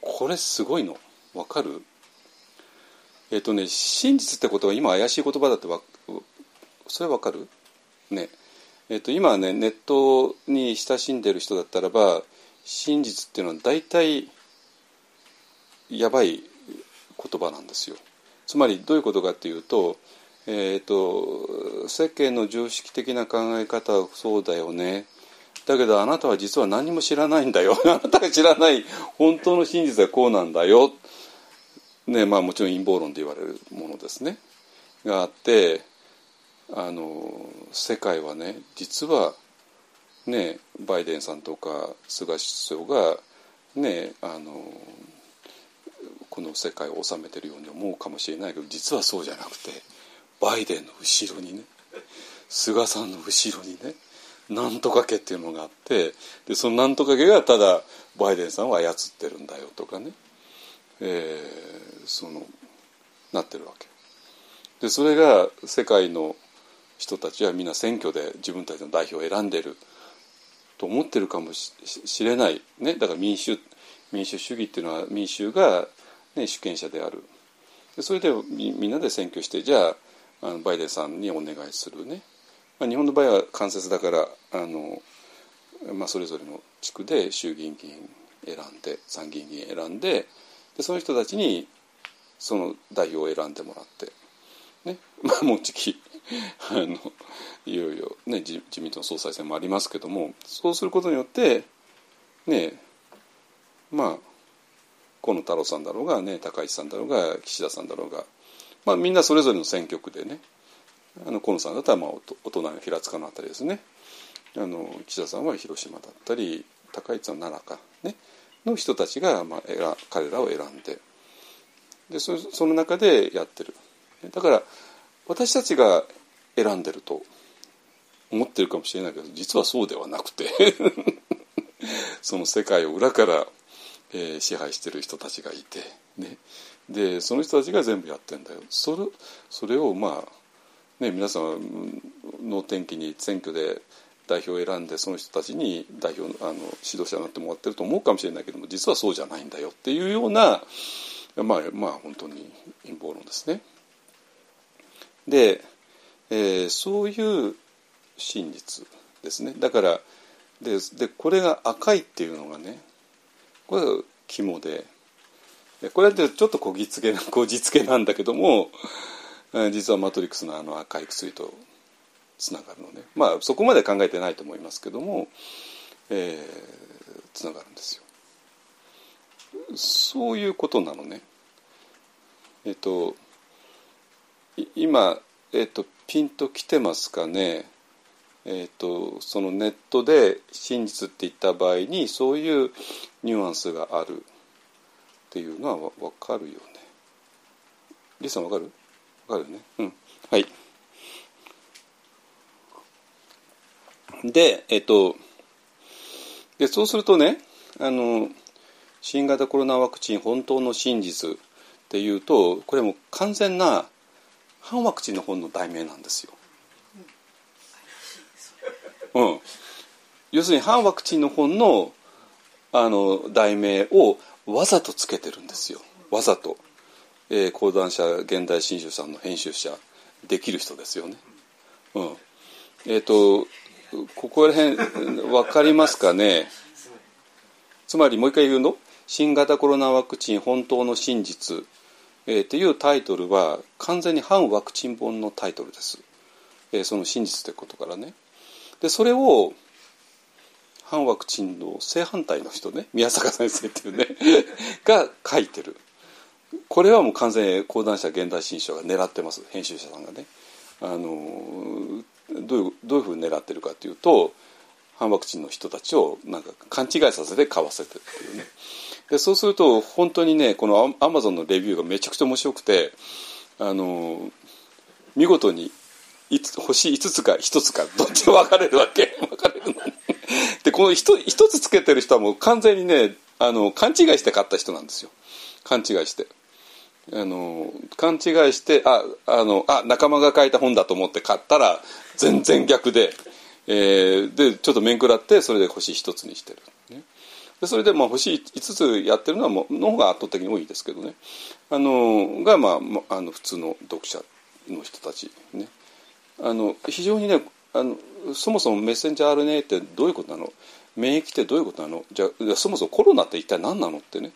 これすごいの。わかる？えっ、とね真実ってことは今怪しい言葉だってわそれわかる？ね。えっ、と今ねネットに親しんでる人だったらば真実っていうのは大体やばい言葉なんですよ。つまりどういうことかっていうと,、えーと、世間の常識的な考え方はそうだよね。だけどあなたは実は何も知らないんだよ。<laughs> あなたが知らない本当の真実はこうなんだよ、ねまあ、もちろん陰謀論で言われるものですね。があってあの世界はね実はねバイデンさんとか菅首相がねあのこの世界を治めてるように思うかもしれないけど実はそうじゃなくてバイデンの後ろにね菅さんの後ろにねなんとか家っていうのがあってでそのなんとか家がただバイデンさんを操ってるんだよとかね、えー、そのなってるわけ。でそれが世界の人たちはみんな選挙で自分たちの代表を選んでると思ってるかもしれない、ね、だから民主民主主義っていうのは民衆が、ね、主権者である。でそれでみんなで選挙してじゃああのバイデンさんにお願いするね。まあ、日本の場合は間接だからあの、まあ、それぞれの地区で衆議院議員選んで参議院議員選んででその人たちにその代表を選んでもらって、ね。<laughs> まあ、もうじき <laughs> あのいよいよ、ね、自民党の総裁選もありますけどもそうすることによってねまあ河野太郎さんだろうが、ね、高市さんだろうが岸田さんだろうが、まあ、みんなそれぞれの選挙区でねあの河野さんだったらまあお隣の平塚の辺りですね。あの岸田さんは広島だったり高市さん奈良かね。の人たちが、まあ、彼らを選んででそその中でやってる。だから私たちが選んでると思ってるかもしれないけど実はそうではなくて <laughs> その世界を裏から、えー、支配してる人たちがいて、ね、でその人たちが全部やってんだよ。それそれをまあね、皆さんの天気に選挙で代表を選んでその人たちに代表あの指導者になってもらってると思うかもしれないけども実はそうじゃないんだよっていうようなまあまあ本当に陰謀論ですね。で、えー、そういう真実ですねだからででこれが赤いっていうのがねこれが肝でこれはちょっとこぎつけこじつけなんだけども実はマトリックスのあの赤い薬とつながるのねまあそこまで考えてないと思いますけども、えー、つながるんですよ。そういうことなのね。えっと今、えっと、ピンときてますかね。えっと、そのネットで真実って言った場合にそういうニュアンスがあるっていうのは分かるよね。リさん分かる？かるねうんはいでえっとでそうするとねあの新型コロナワクチン本当の真実っていうとこれも完全な反ワクチンの本の題名なんですよ。うん、要するに反ワクチンの本のあの題名をわざとつけてるんですよわざと。えー、講談社現代新書さんの編集者できる人ですよね。うん、えっ、ー、とここら辺分かりますかね？つまりもう一回言うの「新型コロナワクチン本当の真実」えー、っていうタイトルは完全に反ワクチン本のタイトルです、えー、その真実ってことからね。でそれを反ワクチンの正反対の人ね宮坂先生っていうね <laughs> が書いてる。これはもう完全に講談社現代新書が狙ってます編集者さんがね。あのどういうどういうふうに狙ってるかというと反ワクチンの人たちをなんか勘違いさせて買わせてっていうね。でそうすると本当にねこのアマゾンのレビューがめちゃくちゃ面白くてあの見事に星5つか1つかどっち分かれるわけ。<laughs> 分かれるのでこの 1, 1つつけてる人はもう完全にねあの勘違いして買った人なんですよ。勘違いして。あの勘違いしてああのあ仲間が書いた本だと思って買ったら全然逆で,、えー、でちょっと面食らってそれで星1つにしてる、ね、でそれでまあ星5つやってるのはもの方が圧倒的に多いですけどね。あのが、まあ、あの普通の読者の人たち。ね。あの非常にねあのそもそもメッセンジャー RNA ってどういうことなの？免疫ってどういうことなの？じゃあそもそもコロナって一体何なの？ってね。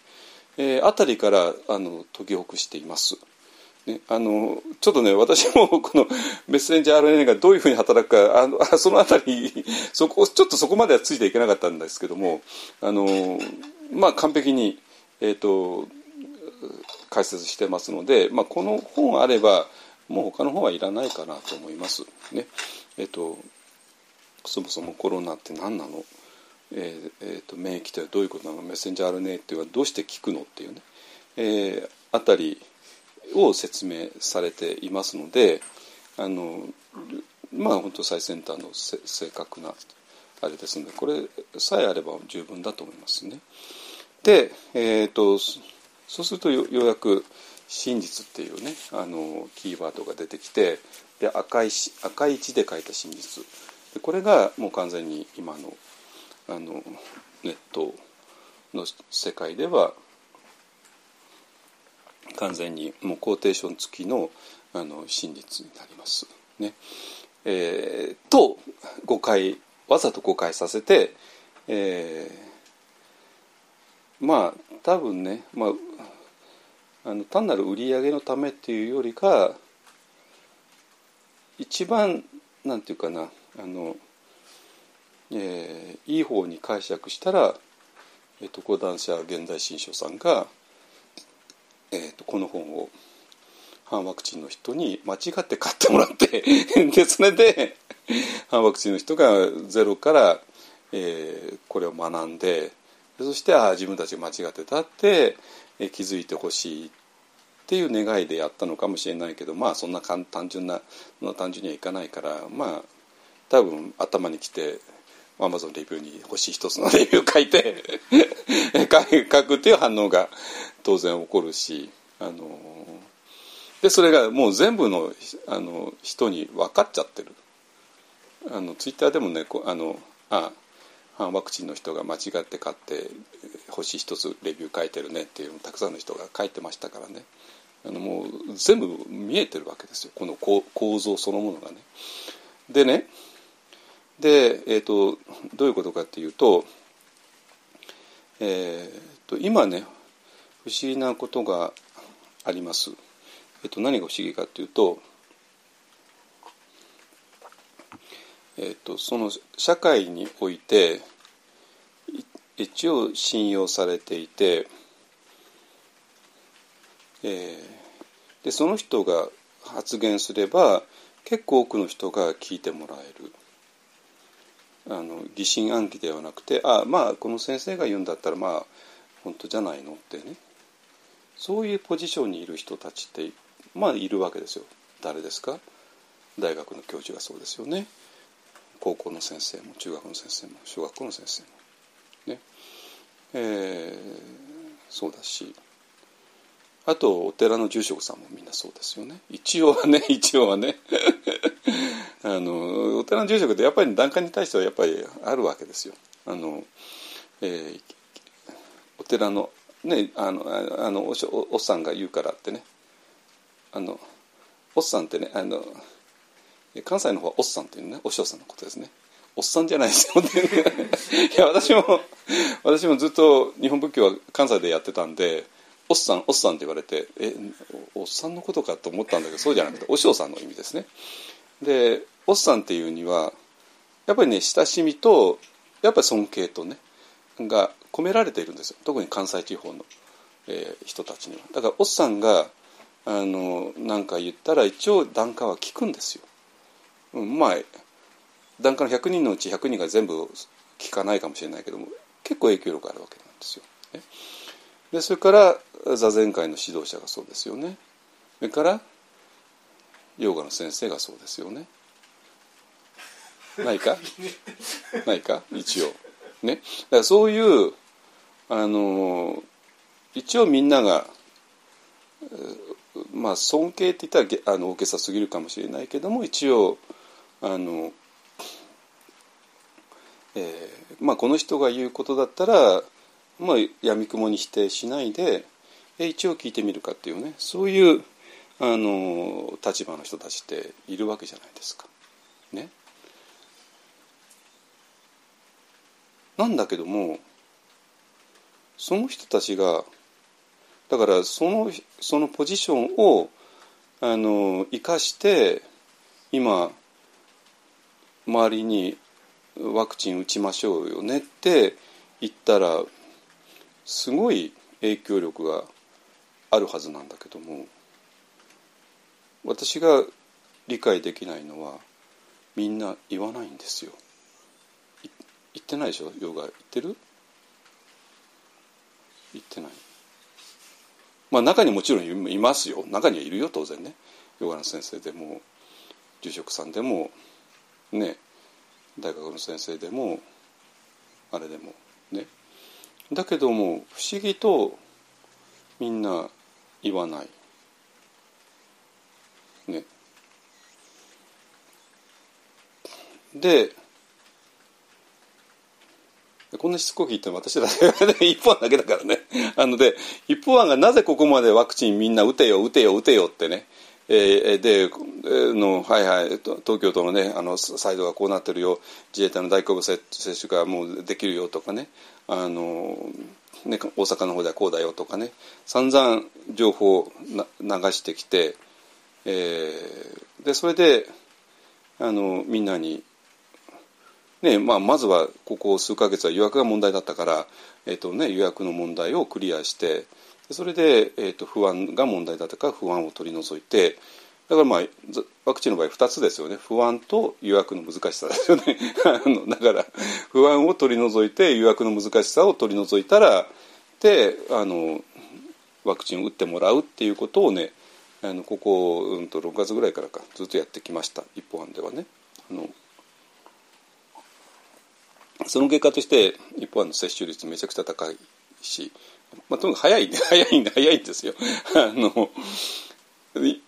えー、あたりからあの解きほぐしています。ね、あのちょっとね私も <laughs> このメッセンジャー RNA がどういうふうに働くかあのそのあたり <laughs> そこちょっとそこまではついていけなかったんですけどもあのまあ完璧に、えーと、解説してますので、まあ、この本あればもう他の本はいらないかなと思います。ねえーと、そもそもコロナって何なの、えーえーと、免疫ってはどういうことなの？メッセンジャー RNA っていうのはどうして効くのっていうね、えー、あたりを説明されていますのであのまあ本当最先端の正確なあれですのでこれさえあれば十分だと思いますね。で、えーと、そうするとようやく真実っていうねあのキーワードが出てきてで赤い赤い字で書いた真実。これがもう完全に今のあのネットの世界では完全にもうコーテーション付きのあの真実になります。ねえー、と誤解わざと誤解させて、えー、まあ多分ね、まあ、あの単なる売り上げのためっていうよりか一番なんていうかなあの、えー、いい方に解釈したら、えーと、講談社現代新書さんが「えーと、この本を反ワクチンの人に間違って買ってもらって <laughs> でそれで反ワクチンの人がゼロから、えー、これを学んでそしてああ自分たちが間違ってたって、えー、気づいてほしいっていう願いでやったのかもしれないけどまあそんな単純な単純にはいかないからまあ多分頭にきてアマゾンレビューに星一つのレビュー書いて <laughs> 書くっていう反応が当然起こるしあのでそれがもう全部のあの人に分かっちゃってる。あのツイッターでもねあのあ反ワクチンの人が間違って買って星一つレビュー書いてるねっていうたくさんの人が書いてましたからね。あのもう全部見えてるわけですよ。この構造そのものがね。でねで、えーと、どういうことかっていうと,、えーと今ね不思議なことがあります。えっと、何が不思議かというと、えっと、その社会において一応信用されていて、えー、でその人が発言すれば結構多くの人が聞いてもらえる。あの疑心暗鬼ではなくてあまあこの先生が言うんだったらまあ本当じゃないのってね。そういうポジションにいる人たちってまあいるわけですよ。誰ですか？大学の教授がそうですよね。高校の先生も中学の先生も小学校の先生も。ね。えー、そうだし。あとお寺の住職さんもみんなそうですよね。一応はね一応はね。あのお寺の住職ってやっぱり檀家に対してはやっぱりあるわけですよ。あの、えー、お寺のねあのあのおおっさんが言うからってね。あのおっさんってねあの関西の方はおっさんっていうねお師匠さんのことですね。おっさんじゃないですよ <laughs> いや私も私もずっと日本仏教は関西でやってたんでおっさんおっさんって言われてえおっさんのことかと思ったんだけどそうじゃなくてお師匠さんの意味ですね。でおっさんっていうにはやっぱりね親しみとやっぱり尊敬とねが込められているんですよ。特に関西地方の、えー、人たちには。だからおっさんがあのなんか言ったら一応檀家は聞くんですよ、うん、まあ檀家の100人のうち100人が全部聞かないかもしれないけども結構影響力あるわけなんですよ、ね、でそれから座禅会の指導者がそうですよね。それからヨガの先生がそうですよね。ないか？ないか？一応。ね？だからそういうあの一応みんながまあ尊敬って言ったらあの大げさすぎるかもしれないけども一応あの、えーまあ、この人が言うことだったら、まあ、やみくもに否定しないで一応聞いてみるかっていうね。そういうあの立場の人たちっているわけじゃないですか。ね？なんだけどもその人たちがだからそのそのポジションをあの生かして今周りにワクチン打ちましょうよねって言ったらすごい影響力があるはずなんだけども私が理解できないのはみんな言わないんですよ。言ってないでしょ？ヨガ。言ってる？言ってない。まあ中にもちろんいますよ。中にはいるよ当然ね。ヨガの先生でも住職さんでもね大学の先生でもあれでもね。だけども不思議とみんな言わない。ね。でこんなしつこく言っても私だけ一方案だけだからね。あので一方案がなぜここまでワクチンみんな打てよ打てよ打てよってね。えー、でのはいはい東京都のねあのサイドがこうなってるよ自衛隊の大規模接種がもうできるよとかね。あのね大阪の方ではこうだよとかね。散々情報を流してきて、えー、でそれであのみんなにねまあ、まずはここ数か月は予約が問題だったから、えーとね、予約の問題をクリアしてそれで、えーと、不安が問題だったから不安を取り除いてだからまあワクチンの場合2つですよね。不安と予約の難しさですよね。<laughs> あのだから不安を取り除いて予約の難しさを取り除いたらであのワクチンを打ってもらうっていうことをねあのここ、うん、と6月ぐらいからかずっとやってきました。一方案ではね。あのその結果として一方の接種率めちゃくちゃ高いし、まあ、とにかく早い <laughs> 早いん早いんですよ。<laughs> あの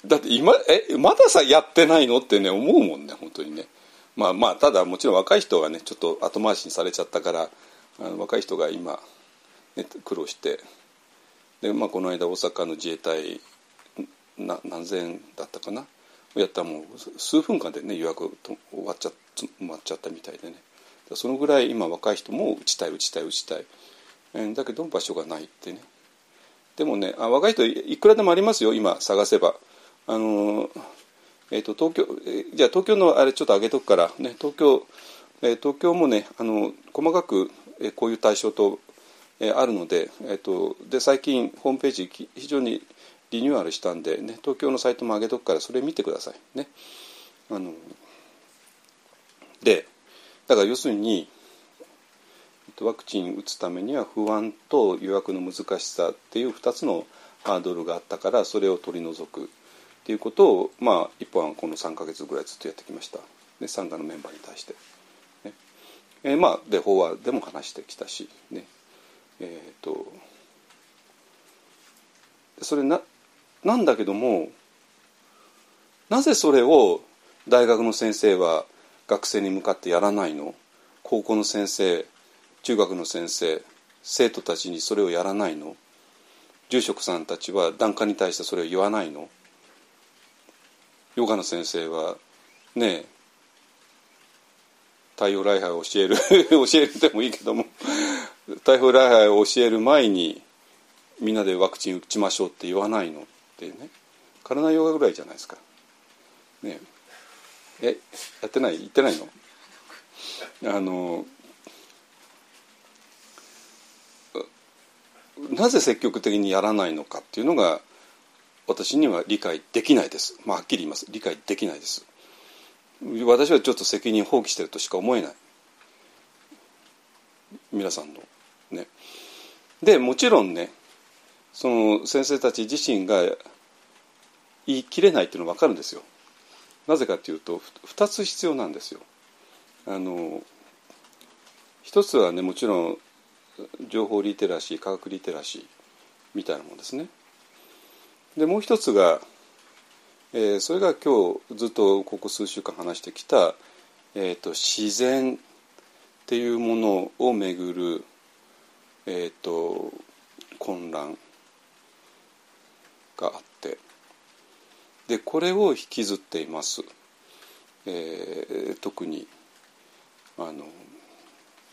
だって今えまださやってないのってね思うもんね本当にね。まあまあただもちろん若い人がねちょっと後回しにされちゃったからあの若い人が今、ね、苦労してで、まあ、この間大阪の自衛隊な何千だったかな？やったらもう数分間でね予約と終わっちゃ埋まっちゃったみたいでね。そのぐらい今若い人も打ちたい打ちたい打ちたい、えー、だけど場所がないってね。でもねあ若い人いくらでもありますよ今探せば。あのえーと、東京、えー、じゃあ東京のあれちょっと上げとくから。ね東京、えー、東京もねあの細かく、えー、こういう対象と、えー、あるので,、えーと、で最近ホームページ非常にリニューアルしたんで、ね、東京のサイトも上げとくからそれ見てください。ね。あのでだから要するにワクチン打つためには不安と予約の難しさっていう2つのハードルがあったからそれを取り除くっていうことをまあ一本はこの3か月ぐらいずっとやってきました。で参加のメンバーに対して。ね。えー、まあで法話でも話してきたしね。えっ、ー、とそれななんだけどもなぜそれを大学の先生は学生に向かってやらないの？高校の先生中学の先生生徒たちにそれをやらないの？住職さんたちは檀家に対してそれを言わないの？ヨガの先生はねえ太陽礼拝を教える <laughs> 教えるでもいいけども太陽礼拝を教える前にみんなでワクチン打ちましょうって言わないのってね。体ヨガぐらいじゃないですか。ねえ。えやってない？言ってないの？あのなぜ積極的にやらないのかっていうのが私には理解できないです、まあ、はっきり言います。理解できないです。私はちょっと責任放棄してるとしか思えない。皆さんのね。でもちろんねその先生たち自身が言い切れないっていうのは分かるんですよ。なぜかというと2つ必要なんですよ。あの一つはねもちろん情報リテラシー科学リテラシーみたいなものですね。でもう一つが、えー、それが今日ずっとここ数週間話してきた、えーと、自然っていうものをめぐる、えーと混乱があってでこれを引きずっています、えー、特にあの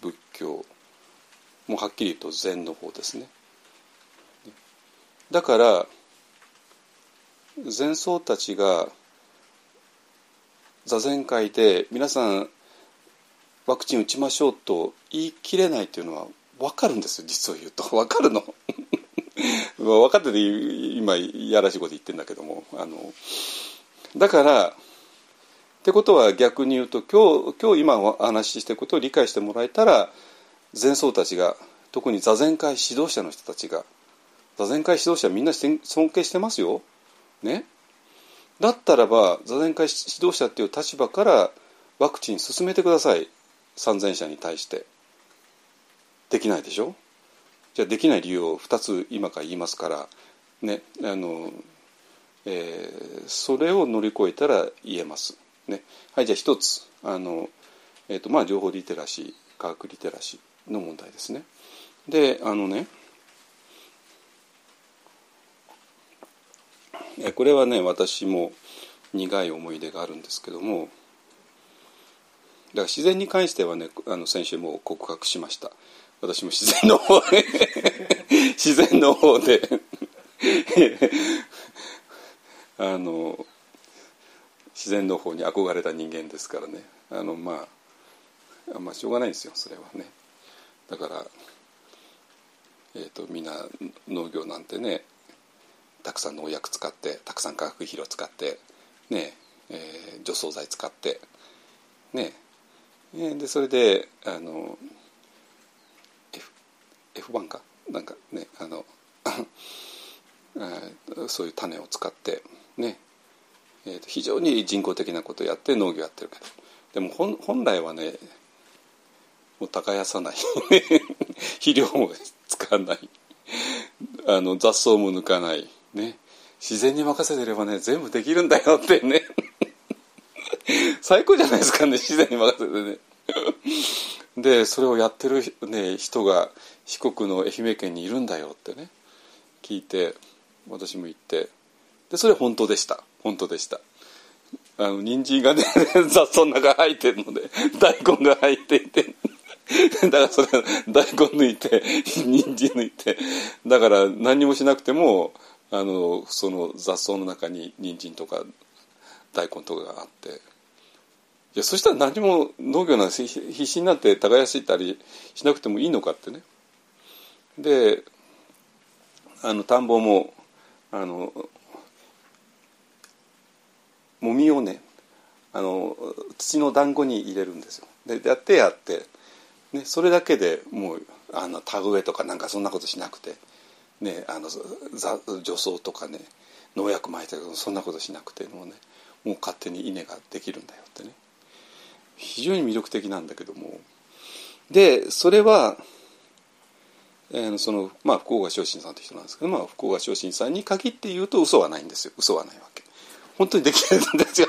仏教もうはっきりと禅の方ですね。だから禅僧たちが座禅会で皆さんワクチン打ちましょうと言い切れないというのは分かるんですよ実を言うと。分かるの。分かってて今いやらしいこと言ってんだけどもあのだからってことは逆に言うと今日今日今お話ししてることを理解してもらえたら禅僧たちが特に座禅会指導者の人たちが座禅会指導者みんな尊敬してますよ。ね。だったらば座禅会指導者っていう立場からワクチン進めてください参禅者に対してできないでしょじゃあできない理由を2つ今から言いますからねあの、えー、それを乗り越えたら言えます、ね、はいじゃあ1つあの、えーとまあ、情報リテラシー科学リテラシーの問題ですね。であのねこれはね私も苦い思い出があるんですけどもだから自然に関してはねあの先週も告白しました。私も自然の方で自然の方であの自然の方に憧れた人間ですからね。あのまあまあしょうがないんですよそれはね。だから、えーと、とみんな農業なんてねたくさん農薬使ってたくさん化学肥料使ってねえー、除草剤使ってね。えでそれであの F1 か。なんかねあの <laughs> そういう種を使ってね、えー、と非常に人工的なことをやって農業やってるけど。でも本本来はねもう耕さない。<laughs> 肥料も使わない。あの雑草も抜かない。ね。自然に任せてればね全部できるんだよってね。<laughs> 最高じゃないですかね自然に任せてね。でそれをやってる、ね、人が四国の愛媛県にいるんだよってね聞いて私も行ってでそれ本当でした。本当でした。あの人参がね <laughs> 雑草の中入ってるので大根が入っていてだからそれ大根抜いて人参抜いてだから何もしなくてもあのその雑草の中に人参とか大根とかがあっていやそしたら何も農業なんて必死になって耕したりしなくてもいいのかってね。であの田んぼもあのもみをねあの土の団子に入れるんですよ。でやってやって、ね、それだけでもうあの田植えとかなんかそんなことしなくて。ね、あの除草とかね農薬撒いたけどそんなことしなくてもうねもう勝手に稲ができるんだよってね。非常に魅力的なんだけども。でそれは、えー、そのまあ福岡昇進さんって人なんですけど、まあ、福岡昇進さんに限って言うと嘘はないんですよ。嘘はないわけ。本当にできるんですよ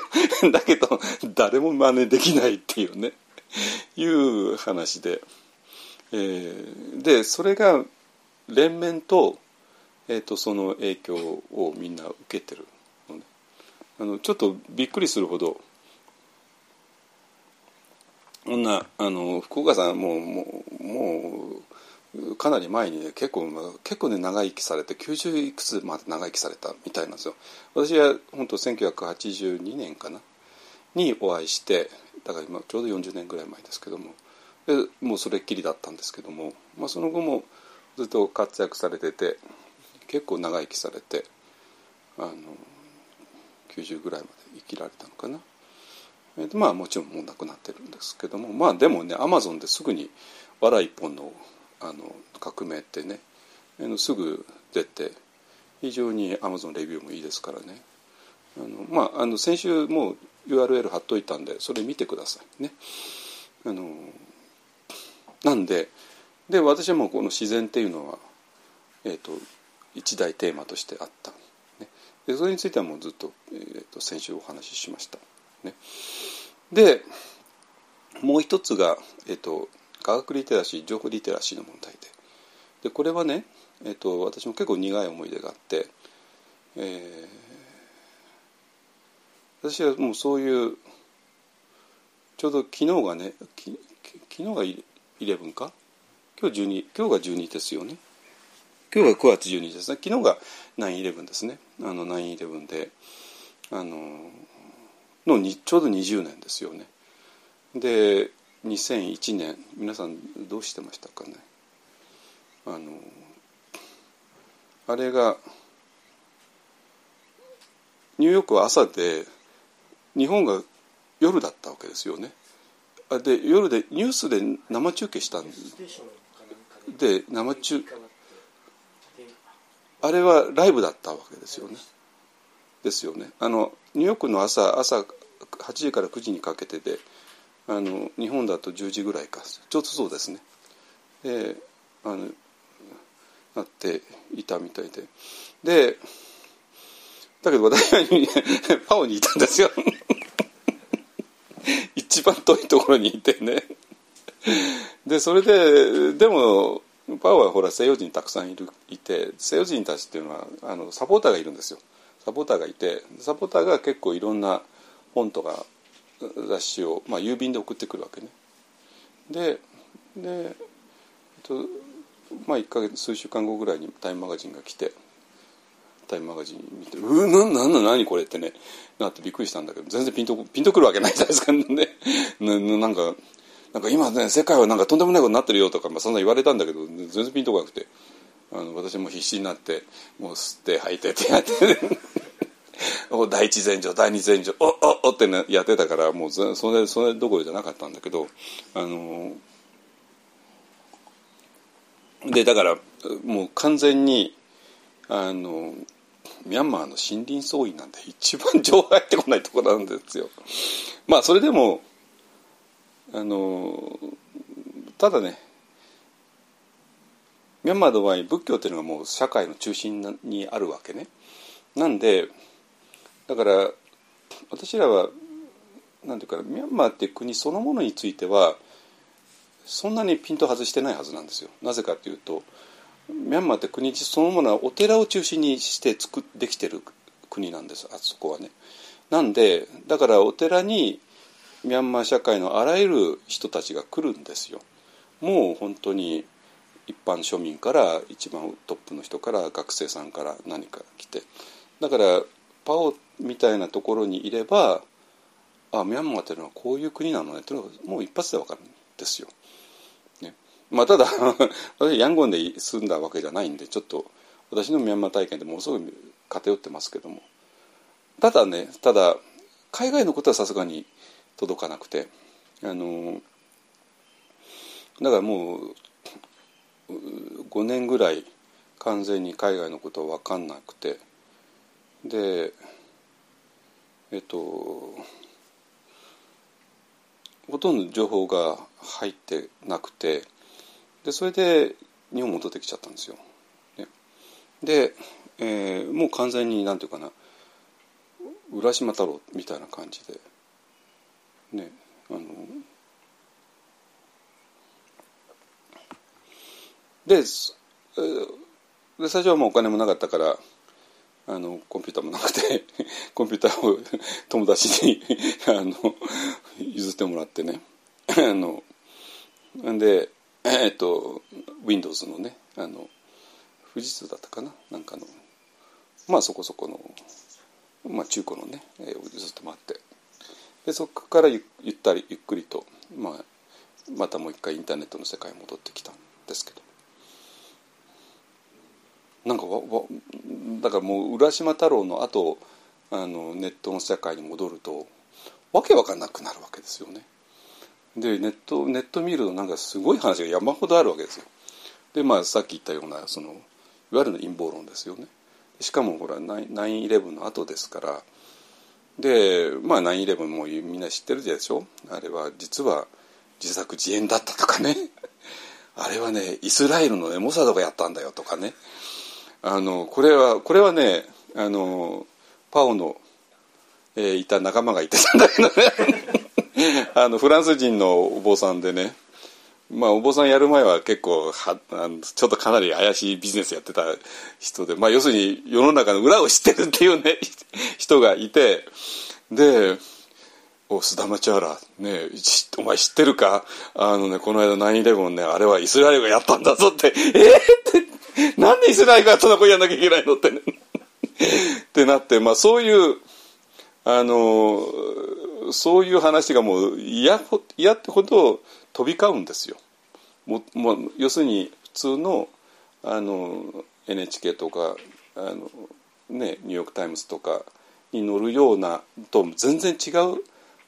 だけど誰も真似できないっていうね。いう話で、えー、でそれが連綿と,、えーと、その影響をみんな受けてる、あのちょっとびっくりするほどこんなあの福岡さんもうもうもうかなり前にね結構結構ね長生きされて90いくつまで長生きされたみたいなんですよ。私は本当1982年かな？にお会いしてだから今ちょうど40年ぐらい前ですけどもでもうそれっきりだったんですけども、まあ、その後もずっと活躍されてて結構長生きされてあの90ぐらいまで生きられたのかな？えー、まあもちろんもう亡くなってるんですけどもまあでもねアマゾンですぐに「わら一本の」あの革命ってねあのすぐ出て非常にアマゾンレビューもいいですからねあのまああの先週もう URL 貼っといたんでそれ見てくださいね。あのなんでで私はもうこの自然っていうのは、えーと、一大テーマとしてあった、ね、でそれについてはもうずっと,、えーと、先週お話ししました。ね、でもう一つが、えーと、科学リテラシー情報リテラシーの問題で。でこれはね、えー、と私も結構苦い思い出があって、えー、私はもうそういうちょうど昨日がねき昨日が11か？今日12今日が12ですよね。今日が9月12日ですね。昨日が9-11ですね。あの9-11であののにちょうど20年ですよね。で2001年皆さんどうしてましたかね。あのあれがニューヨークは朝で日本が夜だったわけですよね。あで夜でニュースで生中継したんで生中あれはライブだったわけですよねですよね。あのニューヨークの朝朝8時から9時にかけてであの日本だと10時ぐらいか。ちょうどそうですね。であのなっていたみたいで。でだけど私は <laughs> パオにいたんですよ。<laughs> 一番遠いところにいてね。でそれででもパオはほら西洋人たくさんいるいて西洋人たちっていうのはあのサポーターがいるんですよ。サポーターがいてサポーターが結構いろんな本とか雑誌を、まあ、郵便で送ってくるわけね。でで、えっとまあ、1か月数週間後ぐらいにタイムマガジンが来てタイムマガジン見て「うーななんな何これ」ってねなってびっくりしたんだけど全然ピンとピンとくるわけないじゃないですかね <laughs> なんかなんか今ね世界はなんかとんでもないことになってるよとか、まあ、そんな言われたんだけど全然ピンとこなくて。あの私も必死になってもう吸って吐いてってやって、<laughs> ね、第一前兆第二前兆おおおって、ね、やってたからもうそれそれどころじゃなかったんだけどあのでだからもう完全にあのミャンマーの森林総意なんで一番情報入ってこないところなんですよ。まあそれでもあのただねミャンマーの場合仏教っていうのがもう社会の中心にあるわけね。なんでだから私らはなんていうかミャンマーって国そのものについてはそんなにピント外してないはずなんですよ。なぜかというとミャンマーって国そのものはお寺を中心にして作できてる国なんですあそこはね。なんでだからお寺にミャンマー社会のあらゆる人たちが来るんですよ。もう本当に一般庶民から一番トップの人から学生さんから何か来て。だからパオみたいなところにいればあミャンマーっていうのはこういう国なのねっていうのがもう一発で分かるんですよ。ね、まあただ <laughs> 私ヤンゴンで住んだわけじゃないんでちょっと私のミャンマー体験でものすごい偏ってますけども。ただねただ海外のことはさすがに届かなくて。あのだからもう5年ぐらい完全に海外のことは分かんなくて。でえっとほとんど情報が入ってなくて。でそれで日本戻ってきちゃったんですよ。ね、で、えー、もう完全になんていうかな。浦島太郎みたいな感じで。ね。あのでで最初はもうお金もなかったからあのコンピューターもなくて <laughs> コンピューターを友達に <laughs> あの譲ってもらってね。<laughs> あのでえっと Windows のねあの富士通だったかな？なんかのまあそこそこの、まあ、中古のね絵を譲ってもらって。でそこからゆゆったりゆっくりと、まあ、またもう一回インターネットの世界に戻ってきたんですけど。なんかわわだからもう浦島太郎の後あのネットの世界に戻るとわけわかんなくなるわけですよね。でネットネット見るとなんかすごい話が山ほどあるわけですよ。でまあさっき言ったようなそのいわゆる陰謀論ですよね。しかもほら9-11の後ですからでまあ9-11もみんな知ってるでしょ？あれは実は自作自演だったとかねあれはねイスラエルのねモサドがやったんだよとかねあのこれはこれはねあのパオの、えー、いた仲間がいてたんだけどね。<laughs> あのフランス人のお坊さんでね。まあお坊さんやる前は結構はあのちょっとかなり怪しいビジネスやってた人で、まあ、要するに世の中の裏を知ってるっていうね <laughs> 人がいて。で「お須田町原ねお前知ってるか？あのねこの間9-11ねあれはイスラエルがやったんだぞ」って「えっ?」ってなんでイスラエルがそんなことやんなきゃいけないのってね <laughs> ってなって、まあ、そういうあのそういう話がもう嫌嫌ってほど飛び交うんですよ。もも要するに普通のあの NHK とかあの、ね、ニューヨーク・タイムズとかに載るようなと全然違う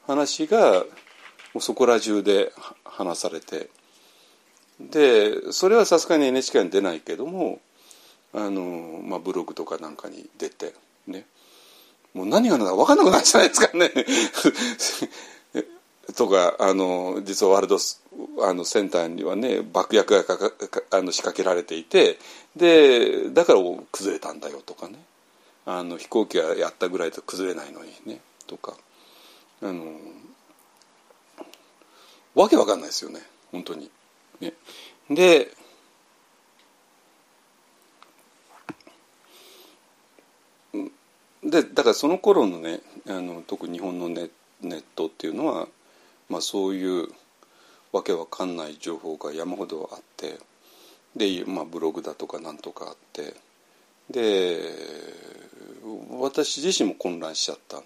話がそこら中で話されてでそれはさすがに NHK に出ないけどもあの、まあ、ブログとかなんかに出てね。もう何が何だか分かんなくなるじゃないですかね。<laughs> とかあの実はワールドあのセンターにはね爆薬がかかあの仕掛けられていてでだから崩れたんだよとかね。あの飛行機がやったぐらいと崩れないのにね。とか。あのわけわかんないですよね。本当に。ね、ででだからその頃のねあの特に日本のネネットっていうのは、まあ、そういうわけわかんない情報が山ほどあってで、まあ、ブログだとかなんとかあってで私自身も混乱しちゃったん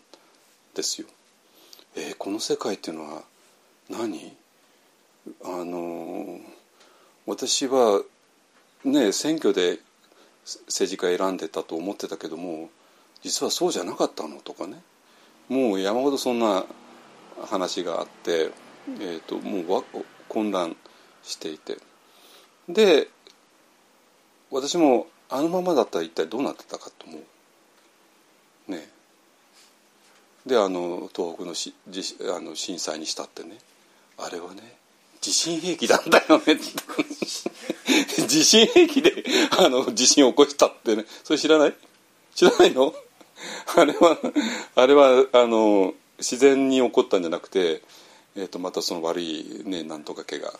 ですよ。えー、この世界っていうのは何？あの私はね選挙で政治家選んでたと思ってたけども実はそうじゃなかったのとかね。もう山ほどそんな話があって、えーと、もう混乱していて。で私もあのままだったら一体どうなってたかと思う。ね。であの東北のしあの震災にしたってね。あれはね地震兵器なんだよね。<laughs> 地震兵器であの地震を起こしたってね。それ知らない？知らないの？あれはあれはあの自然に起こったんじゃなくて、えー、とまたその悪いねなんとか家が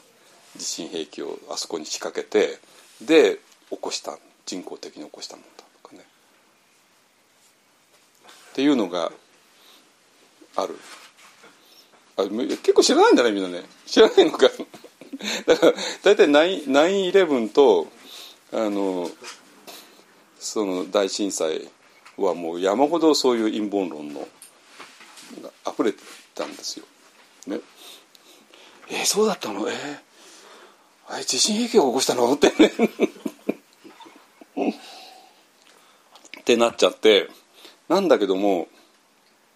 地震兵器をあそこに仕掛けてで起こした。人工的に起こしたもんだとかね。っていうのがある。あ結構知らないんだねみんなね。知らないのか。<laughs> だから大体9-11とあのその大震災はもう山ほどそういう陰謀論のが溢れてたんですよ。ね、えー、そうだったの？えー、あれ地震兵器を起こしたの？ってね。ってなっちゃって。なんだけども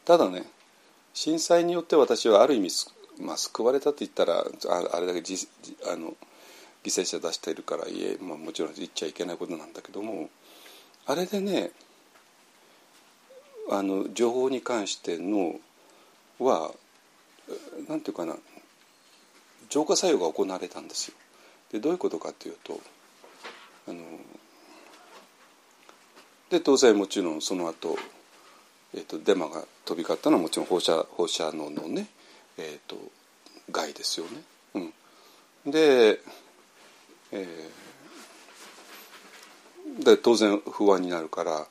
ただね震災によって私はある意味、まあ、救われたって言ったらあれだけじあの犠牲者出しているからいえ、まあ、もちろん言っちゃいけないことなんだけどもあれでねあの情報に関してのは何て言うかな浄化作用が行われたんですよ。でどういうことかというとあので当然もちろんその後えーと、デマが飛び交ったのはもちろん放射放射能のね、えーと、害ですよね。うん、で,、えー、で当然不安になるから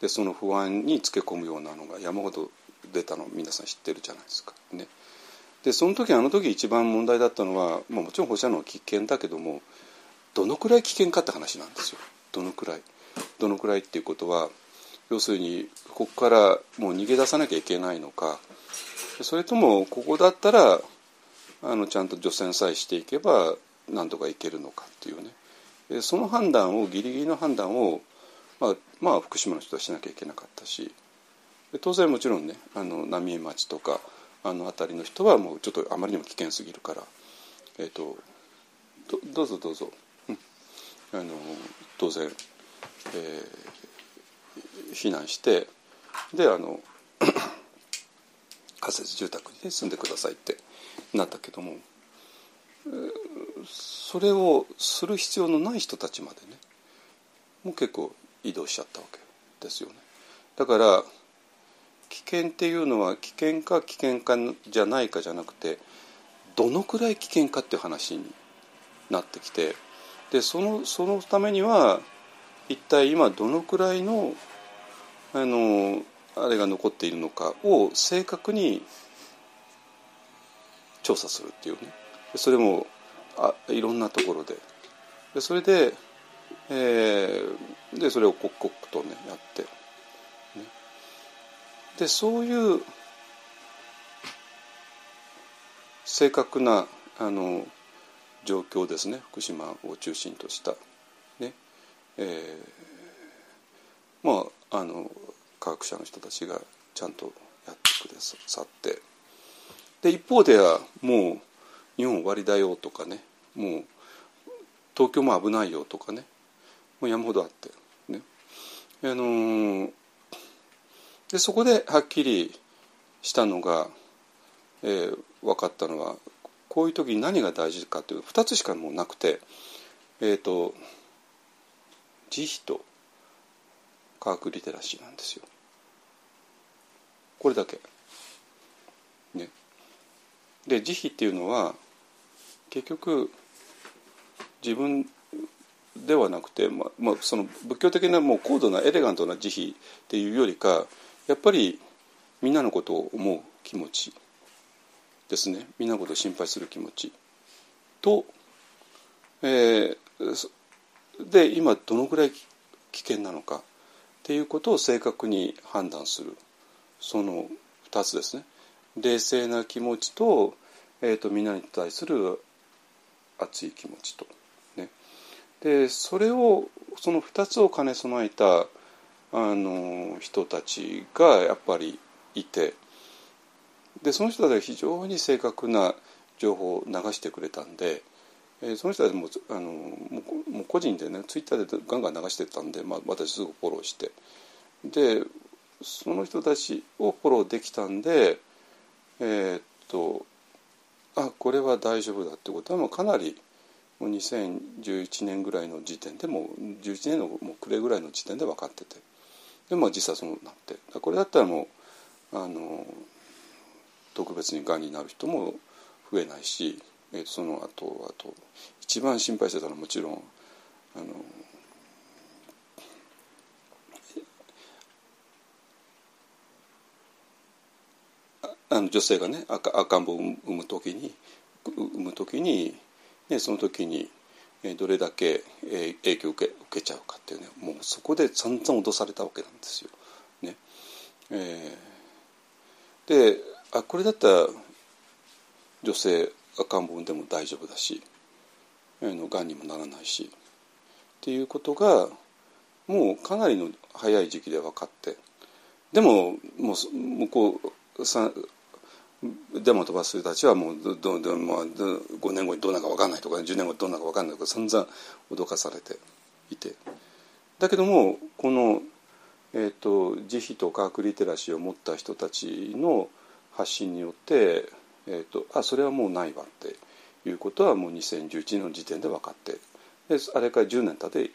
でその不安につけ込むようなのが山ほど出たの皆さん知ってるじゃないですか。ね、でその時あの時一番問題だったのは、まあ、もちろん放射能は危険だけどもどのくらい危険かって話なんですよ。どのくらい。どのくらいっていうことは要するにここからもう逃げ出さなきゃいけないのか。それともここだったらあのちゃんと除染さえしていけばなんとかいけるのかっていうね。その判断をギリギリの判断を、まあ、まあ福島の人はしなきゃいけなかったし。当然もちろんねあの浪江町とかあの辺りの人はもうちょっとあまりにも危険すぎるから、えーと、どうぞどうぞ、うん、あの当然、えー、避難してであの <coughs> 仮設住宅に、ね、住んでくださいってなったけどもそれをする必要のない人たちまでねもう結構移動しちゃったわけですよね。だから危険っていうのは危険か危険かじゃないかじゃなくてどのくらい危険かっていう話になってきてでそのそのためには一体今どのくらいのあのあれが残っているのかを正確に調査するっていうね。それもあいろんなところで。でそれでえー、でそれを刻々とねやって、ね、でそういう正確なあの状況ですね。福島を中心とした、ね。えー、まあの科学者の人たちがちゃんとやってくださって。で一方ではもう日本終わりだよとかねもう東京も危ないよとかねもう山ほどあってね。あのー、でそこではっきりしたのが、えー、分かったのはこういう時に何が大事かという2つしかもうなくてえっ、ー、と慈悲と科学リテラシーなんですよ。これだけ。ね。で慈悲っていうのは結局自分ではなくて、まあまあ、その仏教的なもう高度なエレガントな慈悲っていうよりかやっぱりみんなのことを思う気持ちですねみんなのことを心配する気持ちと、えー、で今どのぐらい危険なのかっていうことを正確に判断する。その2つですね。冷静な気持ちと,、えーと、みんなに対する熱い気持ちと。ね、でそれをその2つを兼ね備えたあの人たちがやっぱりいて。でその人たちは非常に正確な情報を流してくれたんで、えー、その人たちもあのもう個人でねツイッターでガンガン流してたんで、まあ、私すぐフォローして。でその人たちをフォローできたんでえー、っとあこれは大丈夫だってことはもうかなりもう2011年ぐらいの時点でもう11年のもう暮れぐらいの時点で分かってて。でまあ実際そうなって。これだったらもうあの特別にがんになる人も増えないし、えー、その後あと一番心配してたのはもちろんあのあの女性がね赤赤ん坊を産む時に産む時に、ね、その時にどれだけ影響を受け受けちゃうかっていうねもうそこで散々脅されたわけなんですよ。ねえー、であこれだったら女性赤ん坊でも大丈夫だしがんにもならないしっていうことがもうかなりの早い時期で分かってでももう向こうさデモ飛ばす人たちはもうどどど、まあ、5年後にどうなるか分かんないとか10年後にどうなるか分かんないとか散々脅かされていて。だけどもこの、えーと、慈悲と科学リテラシーを持った人たちの発信によって、えーと、あそれはもうないわっていうことはもう2011年の時点で分かってであれから10年経って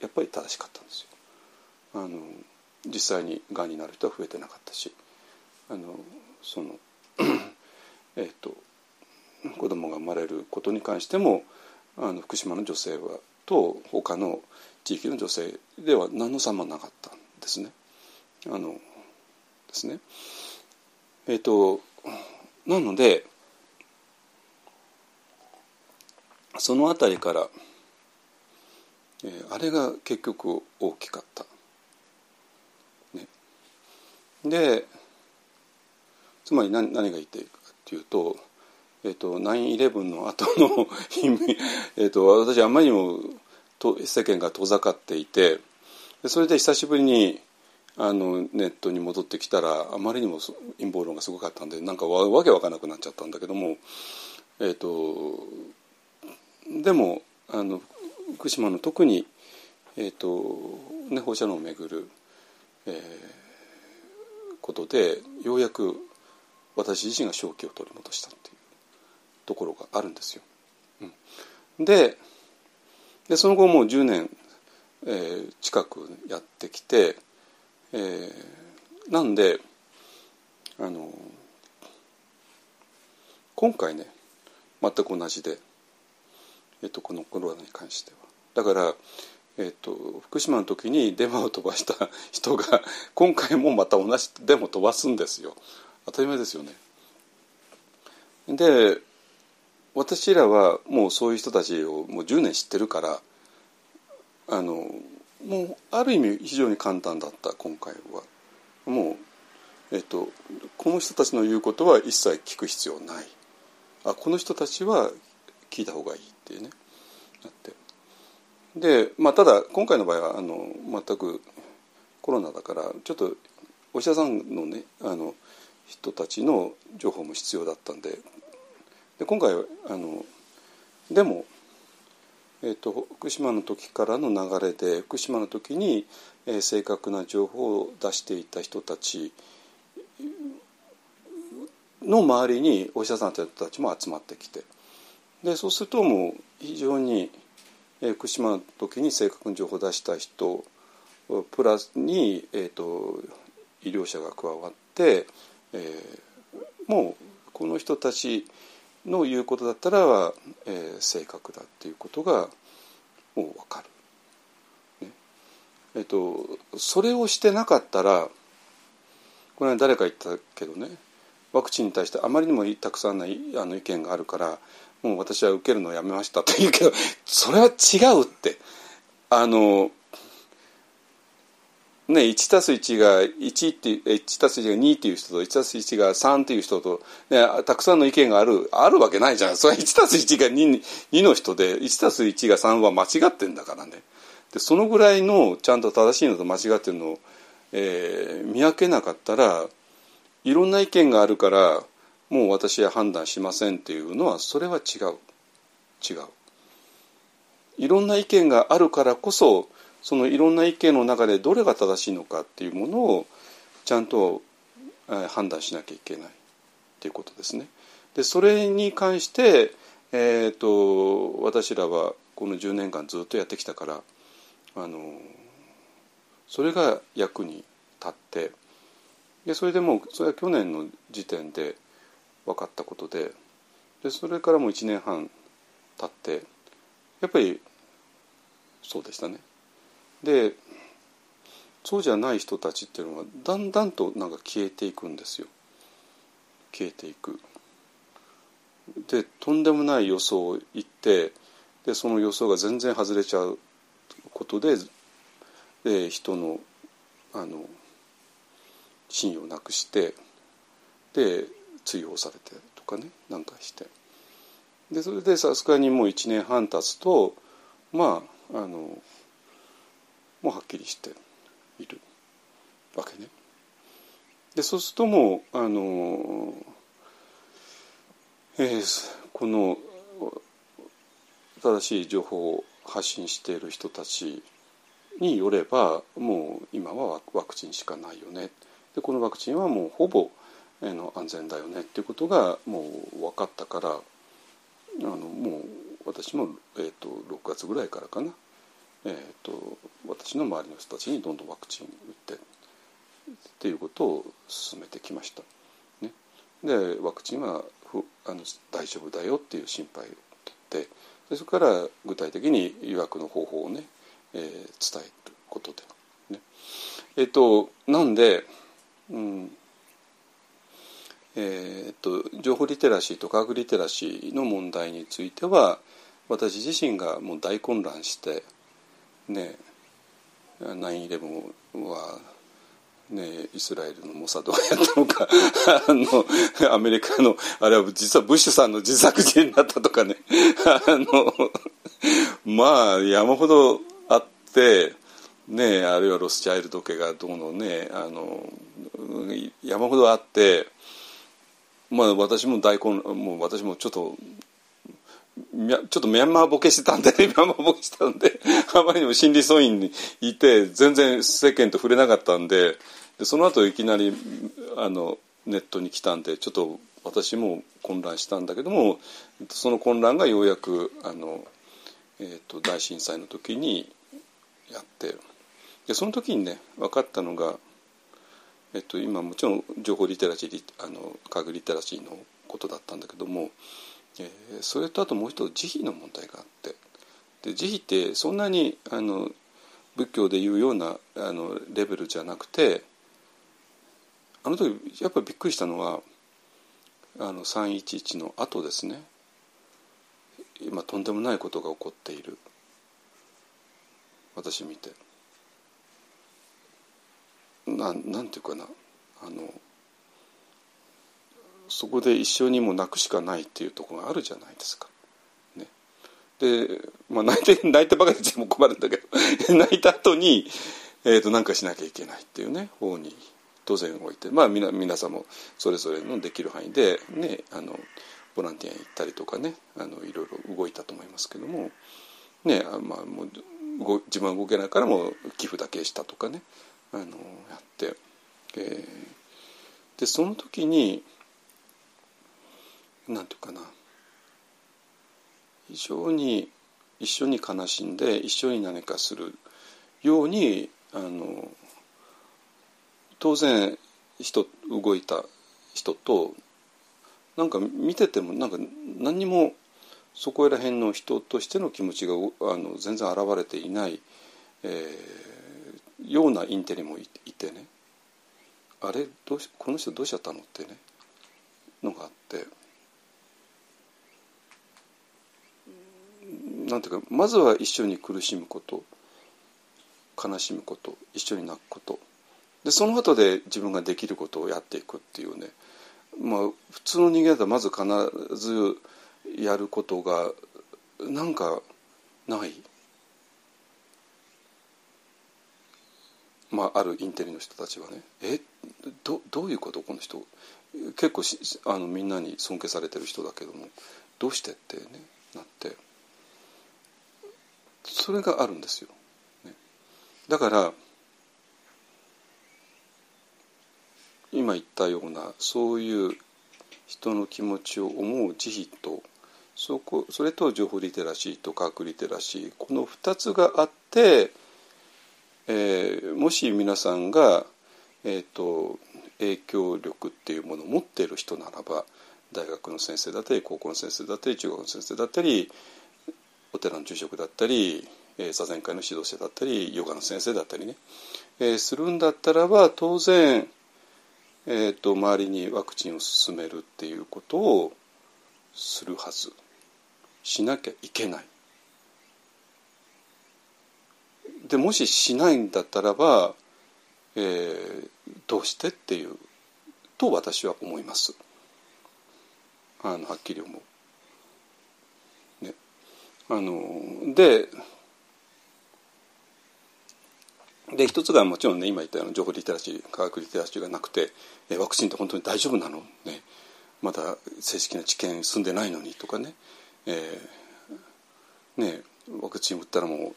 やっぱり正しかったんですよ。あの実際にがんになる人は増えてなかったしあのその <clears throat> えっと子供が生まれることに関してもあの福島の女性はと他の地域の女性では何の差もなかったんですね。あのですね。えっ、となのでその辺りから、えー、あれが結局大きかった。ね、でつまり何何が言っているかというと,、えーと、9-11の後の <laughs> えと私あまりにも世間が遠ざかっていてそれで久しぶりにあのネットに戻ってきたらあまりにも陰謀論がすごかったんでなんかわわけわからなくなっちゃったんだけども、えーと、でもあの福島の特に、えーとね、放射能をめぐる、えー、ことでようやく私自身が正気を取り戻したっていうところがあるんですよ。うん、ででその後もう10年、えー、近くやってきて、えー、なんであの今回ね全く同じで、えーと、このコロナに関しては。だから、えーと、福島の時にデマを飛ばした <laughs> 人が今回もまた同じデマ飛ばすんですよ。当たり前ですよね。で私らはもうそういう人たちをもう10年知ってるからあのもうある意味非常に簡単だった今回は。もう、えっと、この人たちの言うことは一切聞く必要ない。あこの人たちは聞いた方がいいっていうね。なって。で、まあ、ただ今回の場合はあの全くコロナだからちょっとお医者さんのねあの人たちの情報も必要だったんで。で今回はあのでも、えーと、福島の時からの流れで福島の時に、えー、正確な情報を出していた人たちの周りにお医者さんたちも集まってきて。でそうするともう非常に、えー、福島の時に正確な情報を出した人プラスに、えーと、医療者が加わって、えー、もうこの人たちの言うことだったら、えー、正確だっていうことがもう分かる。ね、えっ、ー、とそれをしてなかったらこれは誰か言ったけどねワクチンに対してあまりにもたくさんのあの意見があるからもう私は受けるのをやめましたと言うけどそれは違うってあのね、1たす1が1って1たす1が2っていう人と1たす1が3っていう人と、ね、たくさんの意見があるあるわけないじゃん。それは1たす1が 2, 2の人で1たす1が3は間違ってんだからね。でそのぐらいのちゃんと正しいのと間違ってるのを、えー、見分けなかったらいろんな意見があるからもう私は判断しませんっていうのはそれは違う。違う。いろんな意見があるからこそそのいろんな意見の中でどれが正しいのかっていうものをちゃんと判断しなきゃいけないっていうことですね。でそれに関して、えーと、私らはこの10年間ずっとやってきたからあのそれが役に立ってでそれでもうそれは去年の時点で分かったことででそれからもう1年半経ってやっぱりそうでしたね。でそうじゃない人たちっていうのはだんだんとなんか消えていくんですよ消えていく。でとんでもない予想を言ってでその予想が全然外れちゃうことでで人のあの信用をなくしてで追放されてとかねなんかしてでそれでさすがにもう1年半経つとまああのもはっきりしている。わけね。でそうするともうあの、えー、この正しい情報を発信している人たちによればもう今はワクチンしかないよね。でこのワクチンはもうほぼ、えー、の安全だよねっていうことがもう分かったからあのもう私も、えーと、と6月ぐらいからかな。えーと、私の周りの人たちにどんどんワクチン打ってっていうことを進めてきました。ね、でワクチンはふあの大丈夫だよっていう心配を取ってでそれから具体的に予約の方法をね、えー、伝えることで。ね、えっ、ー、となんで、うんえー、と情報リテラシーと科学リテラシーの問題については私自身がもう大混乱してね9-11は、ね、イスラエルのモサドがやったのかあのアメリカのあれは実はブッシュさんの自作自演だったとかねあのまあ山ほどあってねあるいはロスチャイルド家がどうのねあの山ほどあってまあ私も大根もう私もちょっとちょっとミャンマーボケしてたんで、ミャンマーボケしてたんで、<laughs> あまりにも心理素因にいて、全然世間と触れなかったんで、でその後いきなりあのネットに来たんで、ちょっと私も混乱したんだけども、その混乱がようやくあの、えーと、大震災の時にやってでその時にね分かったのが、えっと、今もちろん情報リテラシーあの科学リテラシーのことだったんだけどもえー、それとあともう一つ慈悲の問題があって。で慈悲ってそんなにあの仏教でいうようなあのレベルじゃなくてあの時やっぱりびっくりしたのはあの311の後ですね。今とんでもないことが起こっている。私見て。ななんていうかな。あのそこで一緒にも泣くしかないっていうところがあるじゃないですか。ね、で、まあ、泣いて <laughs> 泣いてばかりでも困るんだけど <laughs> 泣いた後に、えー、と何かしなきゃいけないっていうね方に当然置いてまあ皆皆さんもそれぞれのできる範囲で、ね、あのボランティアに行ったりとかねあのいろいろ動いたと思いますけども、ねまあ、もう自分は動けないからもう寄付だけしたとかねあのやって、えー、でその時に何て言うかな。非常に一緒に悲しんで一緒に何かするようにあの当然人動いた人となんか見ててもなんか何にもそこら辺の人としての気持ちがあの全然現れていない、えー、ようなインテリもいてね。あれどうしこの人どうしちゃったのってね。のがあって。なんていうかまずは一緒に苦しむこと悲しむこと一緒に泣くこと。でその後で自分ができることをやっていくっていうね。まあ普通の人間だとまず必ずやることがなんかない？まああるインテリの人たちはね。え？どどういうこと？この人。結構あのみんなに尊敬されてる人だけども。どうしてってねなって。それがあるんですよ。ね、だから今言ったようなそういう人の気持ちを思う慈悲とそこそれと情報リテラシーと科学リテラシーこの2つがあって、えー、もし皆さんが、えーと、影響力っていうものを持っている人ならば大学の先生だったり高校の先生だったり中学の先生だったりお寺の住職だったり、えー、座禅会の指導者だったりヨガの先生だったりね、えー、するんだったらば当然えーと、周りにワクチンを進めるっていうことをするはずしなきゃいけない。でもししないんだったらば、えー、どうしてっていうと私は思います。あのはっきり思う。あのでで一つがもちろんね今言ったような情報リテラシー科学リテラシーがなくてえワクチンって本当に大丈夫なの、ね、まだ正式な治験済んでないのにとかね,、えー、ねワクチン打ったらもう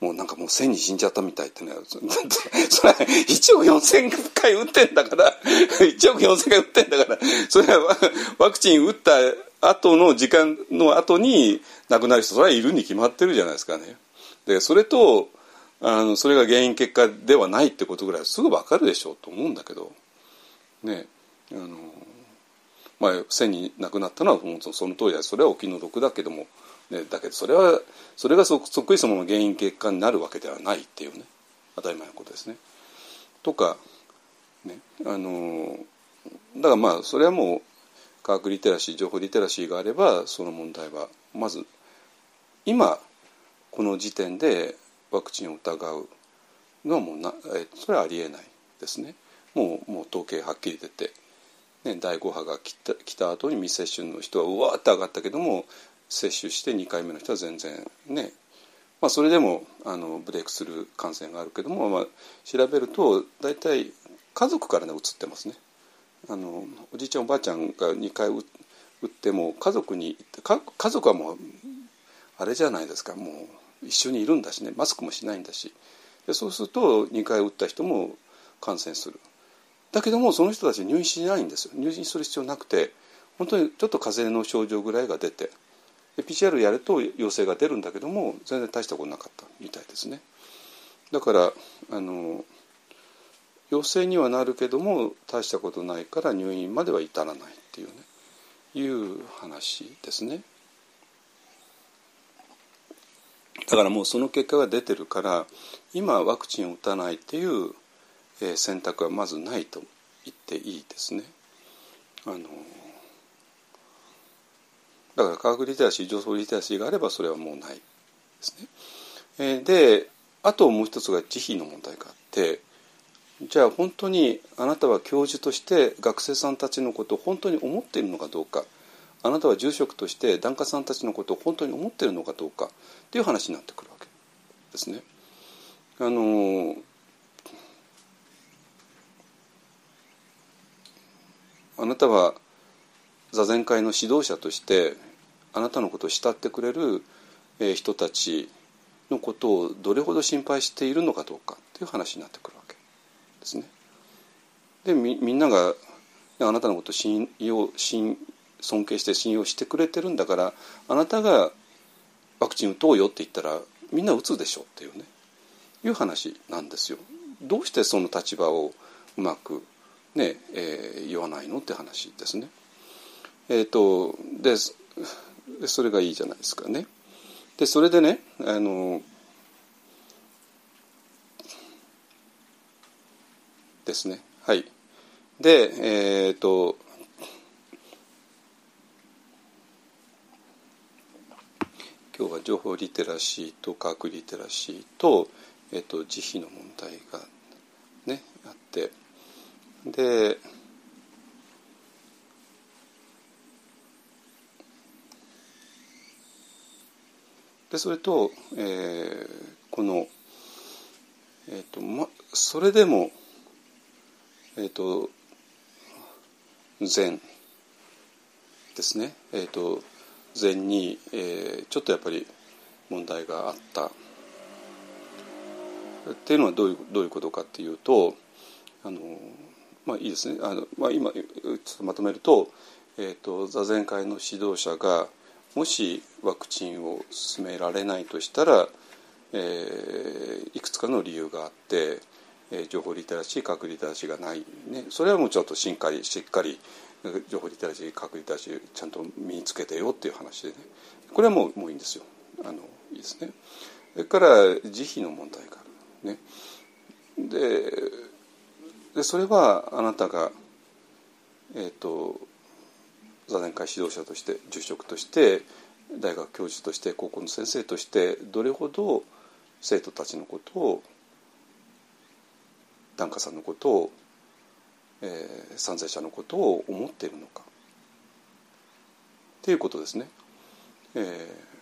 もうなんかもう1000人死んじゃったみたいってね。<laughs> それ1億4000回打ってんだから。<laughs> 1億4000回打ってんだから。それはワクチン打った後の時間の後に亡くなる人それはいるに決まってるじゃないですかね。でそれとあのそれが原因結果ではないってことぐらいすぐ分かるでしょうと思うんだけどねあのまあ1000人亡くなったのは本当その通りだそれはお気の毒だけども、ね、だけどそれはそれがそそっくりその原因結果になるわけではないっていうね当たり前のことですね。とか、ね、あのだからまあそれはもう科学リテラシー情報リテラシーがあればその問題はまず今この時点でワクチンを疑うのはもうな、それはありえないですね。もうもう統計はっきり出て、ね、第5波が来た来た後に未接種の人はうわーって上がったけども接種して2回目の人は全然ねまあ、それでもあのブレイクする感染があるけども、まあ、調べると大体家族からねうつってますねあのおじいちゃんおばあちゃんが2回打っても家族に家族はもうあれじゃないですかもう一緒にいるんだしねマスクもしないんだし。でそうすると2回打った人も感染する。だけどもその人たち入院しないんですよ。入院する必要なくて本当にちょっと風邪の症状ぐらいが出て PCR やると陽性が出るんだけども全然大したことなかったみたいですね。だからあの陽性にはなるけども大したことないから入院までは至らないっていうねいう話ですね。だからもうその結果が出てるから今ワクチンを打たないっていう、え選択はまずないと言っていいですね。あのだから科学リテラシー情報リテラシーがあればそれはもうないですね。えであともう一つが慈悲の問題があってじゃあ本当にあなたは教授として学生さんたちのことを本当に思っているのかどうかあなたは住職として檀家さんたちのことを本当に思っているのかどうかっていう話になってくるわけですね。あのあなたは座禅会の指導者としてあなたのことを慕ってくれる人たちのことをどれほど心配しているのかどうかっていう話になってくるですね。でみみんながあなたのことを信用信尊敬して信用してくれてるんだからあなたがワクチン打とうよって言ったらみんな打つでしょっていうねいう話なんですよ。どうしてその立場をうまくね、えー、言わないのって話ですね。えっ、ー、とでそれがいいじゃないですかね。でそれでねあのですね。はい。でえっ、ー、と今日は情報リテラシーと科学リテラシーと,、えーと、慈悲の問題がねあって。ででそれと、えー、この、えーとま、それでも、えっ、ー、と禅ですね、えーと、禅に、えー、ちょっとやっぱり問題があった。っていうのはどういうどういうことかっていうとあのまあいいですね。あの、まあ、今ちょっとまとめると,、えーと座禅会の指導者がもしワクチンを進められないとしたら、えー、いくつかの理由があって、え、情報リテラシー核リテラシーがない、ね、それはもうちょっとしっかりしっかり情報リテラシー核リテラシーちゃんと身につけてよっていう話でねこれはもうもういいんですよあのいいですね。それから慈悲の問題がある。ね、ででそれはあなたがえっ、ー、と座禅会指導者として住職として大学教授として高校の先生としてどれほど生徒たちのことを檀家さんのことを、えー、参在者のことを思っているのかっていうことですね。えー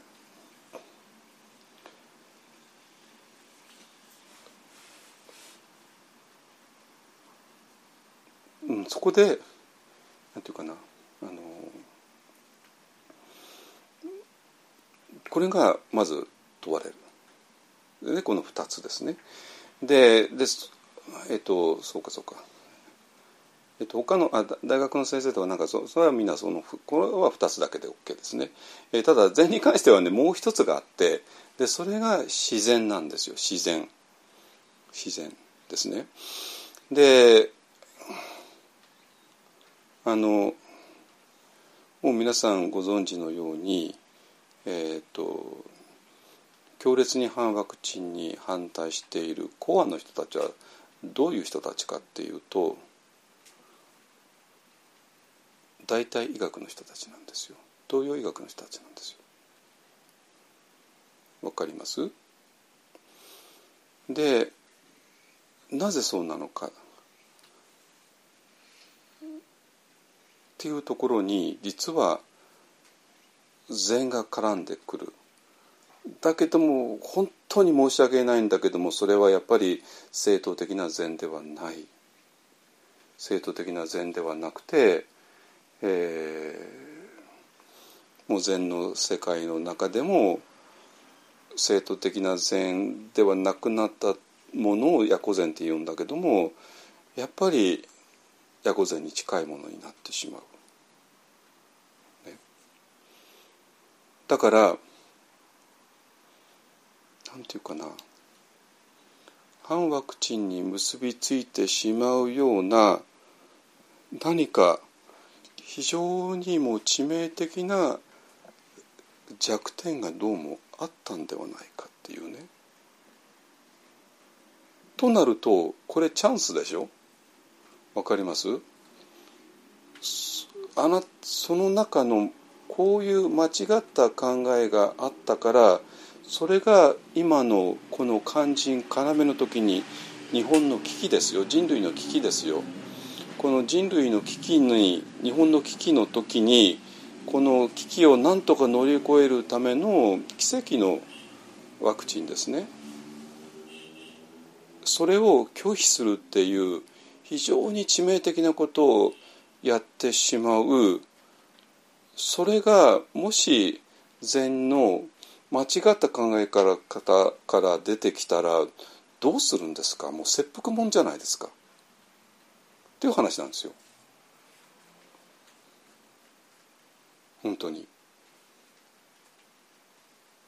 うん、そこでなんていうかなあのこれがまず問われる。でこの2つですね。ででえっとそうかそうか。えっと、他のあ大学の先生とかなんかそそれはみんなそのこれは2つだけで OK ですね。えー、ただ禅に関してはねもう一つがあってでそれが自然なんですよ自然自然ですね。であのもう皆さんご存知のように、えーと、強烈に反ワクチンに反対しているコアの人たちはどういう人たちかっていうと大体医学の人たちなんですよ東洋医学の人たちなんですよ。わかります？でなぜそうなのかっていうところに実は禅が絡んでくる。だけども本当に申し訳ないんだけどもそれはやっぱり正統的な禅ではない正統的な禅ではなくて、えー、もう禅の世界の中でも正統的な禅ではなくなったものをヤコ禅って言うんだけどもやっぱりヤコ禅に近いものになってしまう。だからなんていうかな。反ワクチンに結びついてしまうような何か非常にも致命的な弱点がどうもあったんではないかっていうね。となるとこれチャンスでしょ？わかります？あなその中のこういう間違った考えがあったからそれが今のこの肝心要の時に日本の危機ですよ。人類の危機ですよ。この人類の危機に日本の危機の時にこの危機を何とか乗り越えるための奇跡のワクチンですね。それを拒否するっていう非常に致命的なことをやってしまう。それがもし禅の間違った考え方から出てきたらどうするんですか？もう切腹もんじゃないですか。っていう話なんですよ。本当に。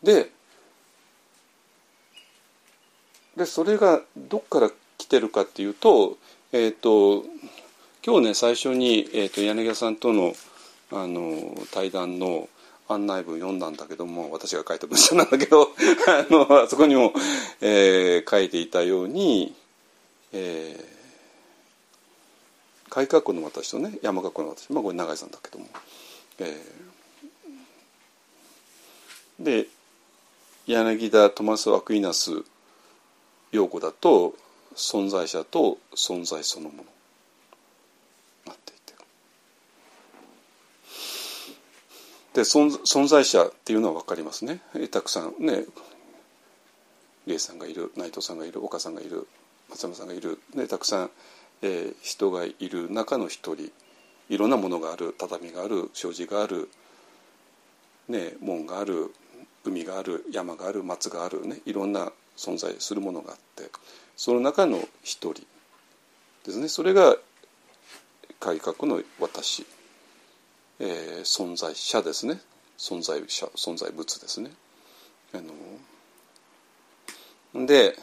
ででそれがどっから来てるかっていうと,、えーと、今日ね最初に、えーと、柳家さんとのあの対談の案内文読んだんだけども私が書いた文章なんだけどあのそこにも、えー、書いていたように、えー、改革の私とね山学校の私、まあ、これ永井さんだけども、えー、で柳田トマス・アクイナス用語だと存在者と存在そのものなっていてで存在者っていうのは分かりますね。たくさんね。イさんがいる内藤さんがいる岡さんがいる松山さんがいる、ね、たくさん、えー、人がいる中の一人。いろんなものがある畳がある障子がある、ね、門がある海がある山がある松がある。ねいろんな存在するものがあって。その中の一人ですね。それが改革の私、えー、存在者ですね。存在者存在物ですね。あので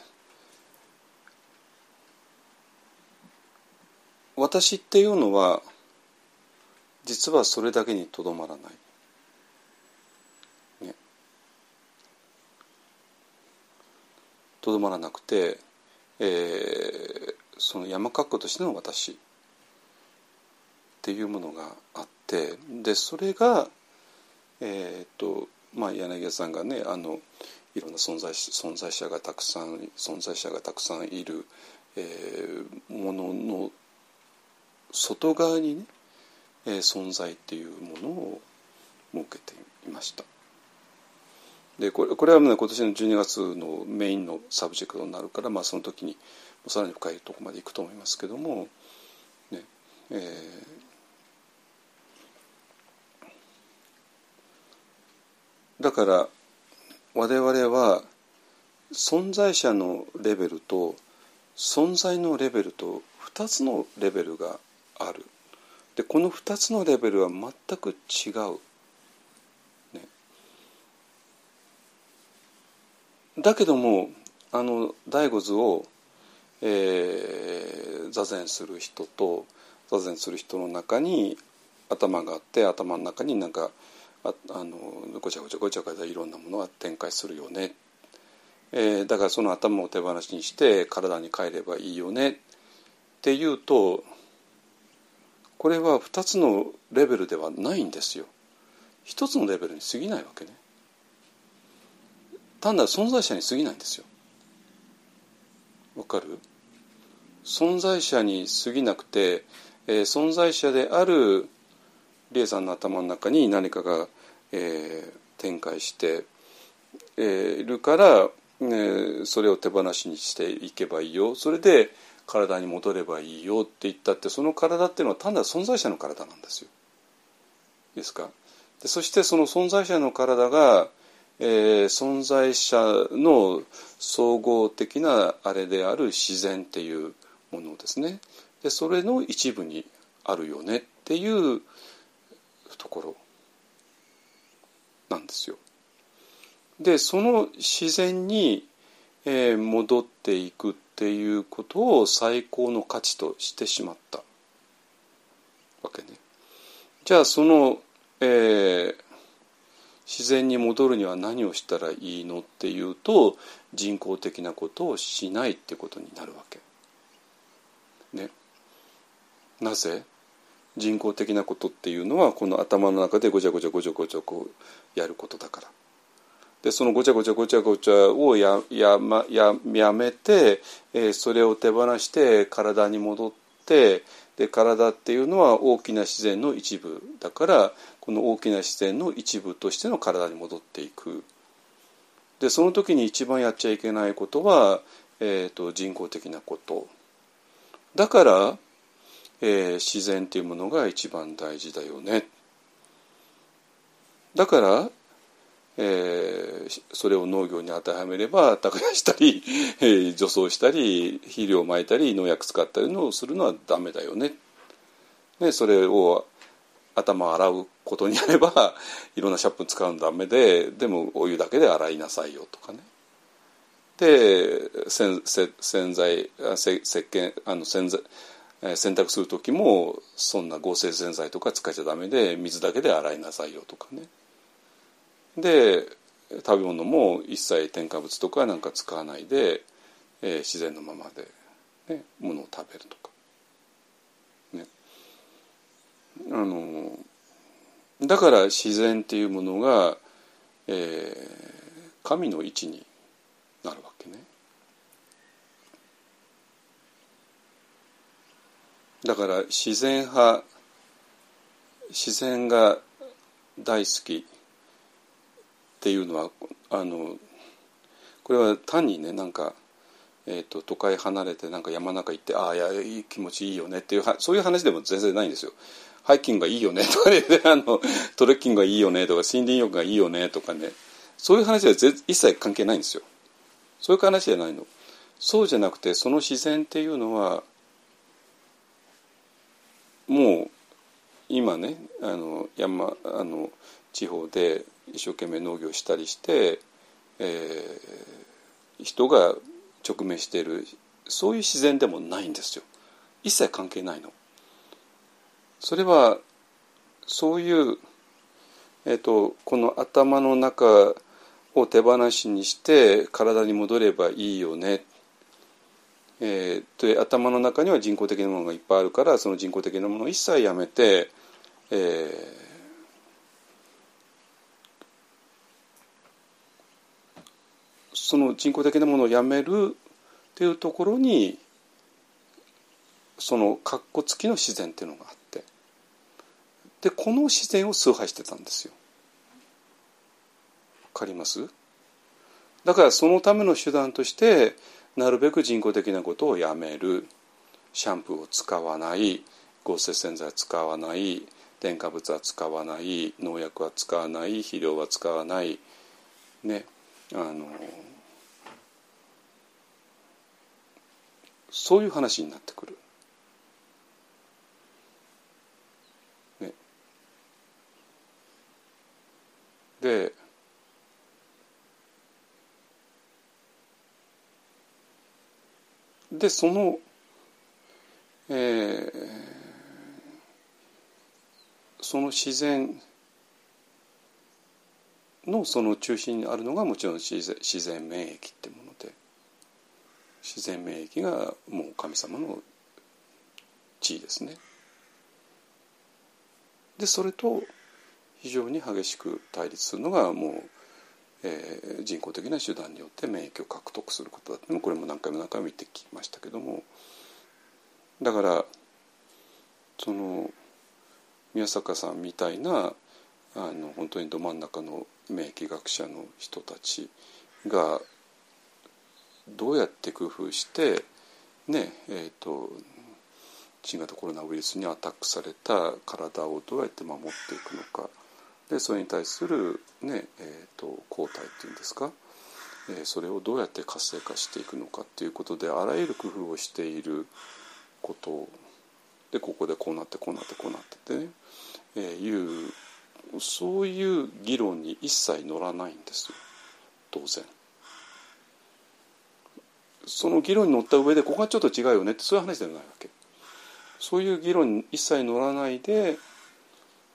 私っていうのは実はそれだけにとどまらない。とどまらなくて、えー、その山括弧としての私っていうものがあってでそれがえっ、とまあ柳家さんがねあのいろんな存在存在者がたくさん存在者がたくさんいる、えー、ものの外側にね、えー、存在っていうものを設けていました。でこれこれは、ね、今年の12月のメインの subject になるから、まあ、その時にさらに深いところまでいくと思いますけども、ねえー、だから我々は存在者のレベルと存在のレベルと2つのレベルがある。でこの2つのレベルは全く違う。ね。だけどもあの醍醐図を、えー、座禅する人と座禅する人の中に頭があって頭の中になんかああのごちゃごちゃごちゃごちゃいろんなものが展開するよね、えー、だからその頭を手放しにして体に帰ればいいよねっていうとこれは2つのレベルではないんですよ。一つのレベルに過ぎないわけね。単なる存在者に過ぎないんですよ。わかる？存在者に過ぎなくて、えー、存在者である理恵さんの頭の中に何かが、えー、展開して、えー、るから、ね、それを手放しにしていけばいいよ。それで体に戻ればいいよって言ったってその体っていうのは単なる存在者の体なんですよ。ですか？でそしてその存在者の体がえー、存在者の総合的なあれである自然っていうものですね。でそれの一部にあるよねっていうところなんですよ。でその自然に、え、戻っていくっていうことを最高の価値としてしまったわけね。じゃあその、えー、自然に戻るには何をしたらいいのっていうと人工的なことをしないってことになるわけ。ね。なぜ？人工的なことっていうのはこの頭の中でごちゃごちゃごちゃごちゃこうやることだから。でそのごちゃごちゃごちゃごちゃをやや,、ま、ややめて、えー、それを手放して体に戻ってで体っていうのは大きな自然の一部だからこの大きな自然の一部としての体に戻っていくでその時に一番やっちゃいけないことは、えーと、人工的なことだから、えー、自然っていうものが一番大事だよねだからえー、それを農業に当てはめれば耕したり、<laughs> えー、除草したり肥料をまいたり農薬使ったりのをするのはダメだよね。ねそれを頭を洗うことになれば <laughs> いろんなシャンプー使うのダメででもお湯だけで洗いなさいよとかね。で洗洗剤せ石鹸あの洗剤洗濯する時もそんな合成洗剤とか使っちゃダメで水だけで洗いなさいよとかね。で食べ物も一切添加物とかなんか使わないで、えー、自然のままで、ね、ものを食べるとか。ね、あのだから自然っていうものが、えー、神の位置になるわけね。だから自然派自然が大好きっていうのはあのこれは単にねなんか、えーと、都会離れてなんか山中行ってああいやいい気持ちいいよねっていうそういう話でも全然ないんですよ。ハイキングがいいよねとかね <laughs> あのトレッキングがいいよねとか森林浴がいいよねとかねそういう話は一切関係ないんですよ。そういう話じゃないの。そうじゃなくてその自然っていうのはもう今ねあの山あの地方で一生懸命農業したりして、えー、人が直面しているそういう自然でもないんですよ一切関係ないの。それはそういう、えーと、この頭の中を手放しにして体に戻ればいいよね、えー、頭の中には人工的なものがいっぱいあるからその人工的なものを一切やめて、えー、その人工的なものをやめるっていうところにその括弧付きの自然っていうのがあってでこの自然を崇拝してたんですよ。わかります？だからそのための手段としてなるべく人工的なことをやめる。シャンプーを使わない。合成洗剤使わない。添加物は使わない。農薬は使わない。肥料は使わない。ねあのそういう話になってくる。ね、ででその、えー、その自然のその中心にあるのがもちろん自然自然免疫ってもので自然免疫がもう神様の地位ですね。でそれと非常に激しく対立するのがもう、えー、人工的な手段によって免疫を獲得することだってこれも何回も何回も言ってきましたけどもだからその宮坂さんみたいなあの本当にど真ん中の免疫学者の人たちがどうやって工夫してねえーと、新型コロナウイルスにアタックされた体をどうやって守っていくのか。でそれに対する、ねえーと、抗体っていうんですか、えー、それをどうやって活性化していくのかっていうことであらゆる工夫をしていること。でここでこうなってこうなってこうなってってね、えー、いうそういう議論に一切乗らないんです当然。その議論に乗った上でここがちょっと違うよねってそういう話ではないわけ。そういう議論に一切乗らないで、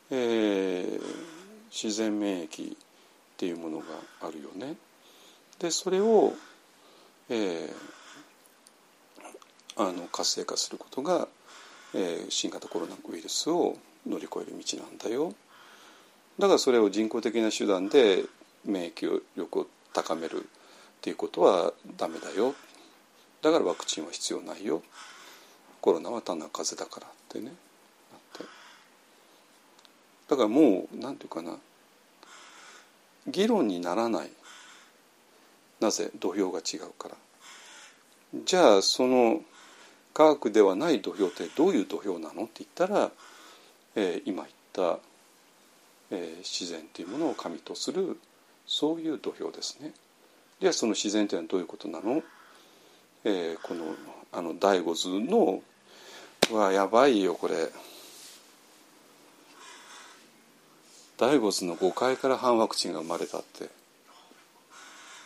えー、自然免疫っていうものがあるよね。でそれを、えー、あの活性化することが、えー、新型コロナウイルスを乗り越える道なんだよ。だからそれを人工的な手段で免疫力を高めるっていうことはダメだよ。だからワクチンは必要ないよ。コロナは単なる風邪だからってね。だからもうなんていうかな議論にならない。なぜ土俵が違うから。じゃあその科学ではない土俵ってどういう土俵なの？って言ったら、えー、今言った、えー、自然というものを神とするそういう土俵ですね。じゃあその自然というのはどういうことなの、えー、このあの第五図のうわやばいよこれ。第五図の5階から反ワクチンが生まれたって。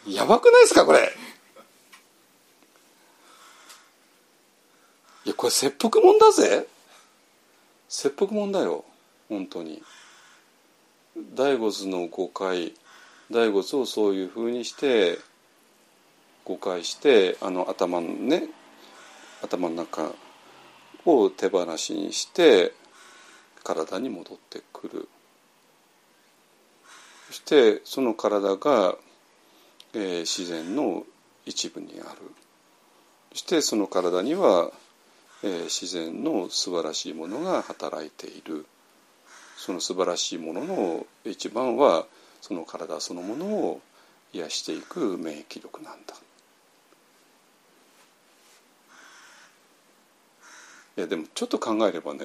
やばくないですかこれ。いやこれ切腹もんだぜ。切腹もんだよ本当に。第五図の誤解第五図をそういうふうにして誤解してあの頭のね頭の中を手放しにして体に戻ってくる。そしてその体が、えー、自然の一部にあるそしてその体にはえー、自然の素晴らしいものが働いているその素晴らしいものの一番はその体そのものを癒していく免疫力なんだ。いやでもちょっと考えればね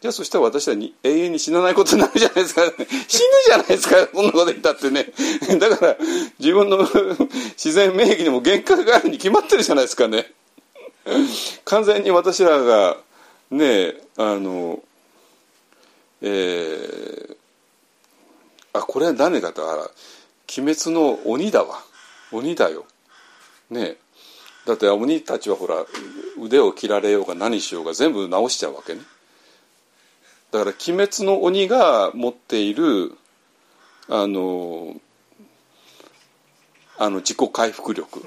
じゃあそしたら私はに永遠に死なないことになるじゃないですか、<laughs> 死ぬじゃないですか。そんなこと言ったってね。<laughs> だから自分の <laughs> 自然免疫にも限界があるに決まってるじゃないですかね。完全に私らがねあのえー、あこれは誰かと。あら鬼滅の鬼だわ。鬼だよ。ね。だって鬼たちはほら腕を切られようが何しようが全部直しちゃうわけね。だから鬼滅の鬼が持っているあのあの自己回復力。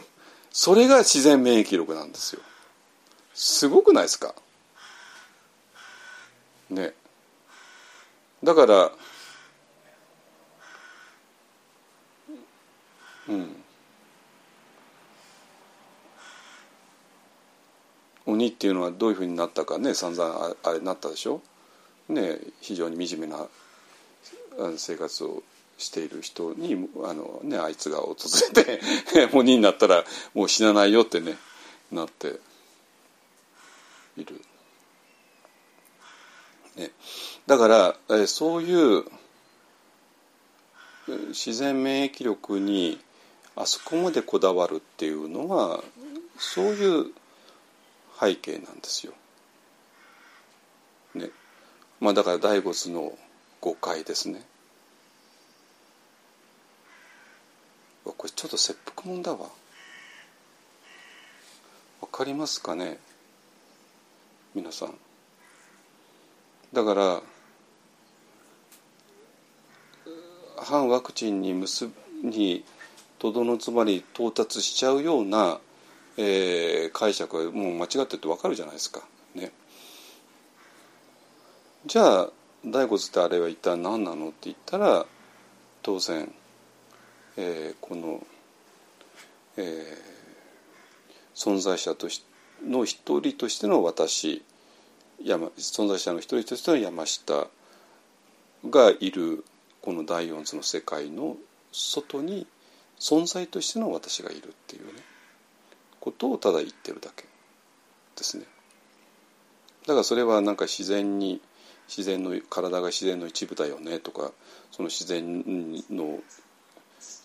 それが自然免疫力なんですよ。すごくないですか？ね。だからうん。鬼っていうのはどういうふうになったかね散々あれなったでしょ？ね非常に惨めな生活をしている人にあの、ね、あいつが訪れて <laughs> 鬼になったらもう死なないよってねなっている。ね、だから、そういう自然免疫力にあそこまでこだわるっていうのはそういう背景なんですよ。まあ、だから第五図の誤解ですね。これちょっと切腹もんだわ。わかりますかね？皆さんだから反ワクチンに結にとどのつまり到達しちゃうような、えー、解釈はもう間違ってて分かるじゃないですか。ね、じゃあ第五図ってあれは一体何なのって言ったら当然、えー、この、えー、存在者としの一人としての私山存在者の一人としての山下がいるこの第四図の世界の外に存在としての私がいるっていうねことをただ言ってるだけですね。だからそれはなんか自然に自然の体が自然の一部だよねとかその自然の、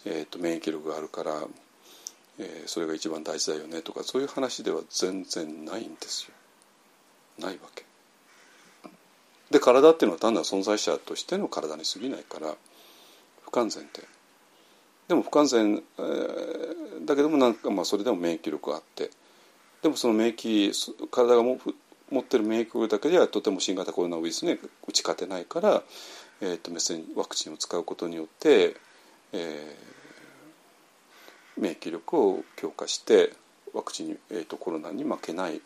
えーと免疫力があるからえー、それが一番大事だよねとかそういう話では全然ないんですよ。ないわけ。で体っていうのは単なる存在者としての体に過ぎないから不完全ででも不完全、えー、だけどもなんかまあそれでも免疫力があってでもその免疫体がも持ってる免疫力だけではとても新型コロナウイルスに打ち勝てないから、えーと、メッセンワクチンを使うことによって、えー、免疫力を強化してワクチンに、えーと、コロナに負けない、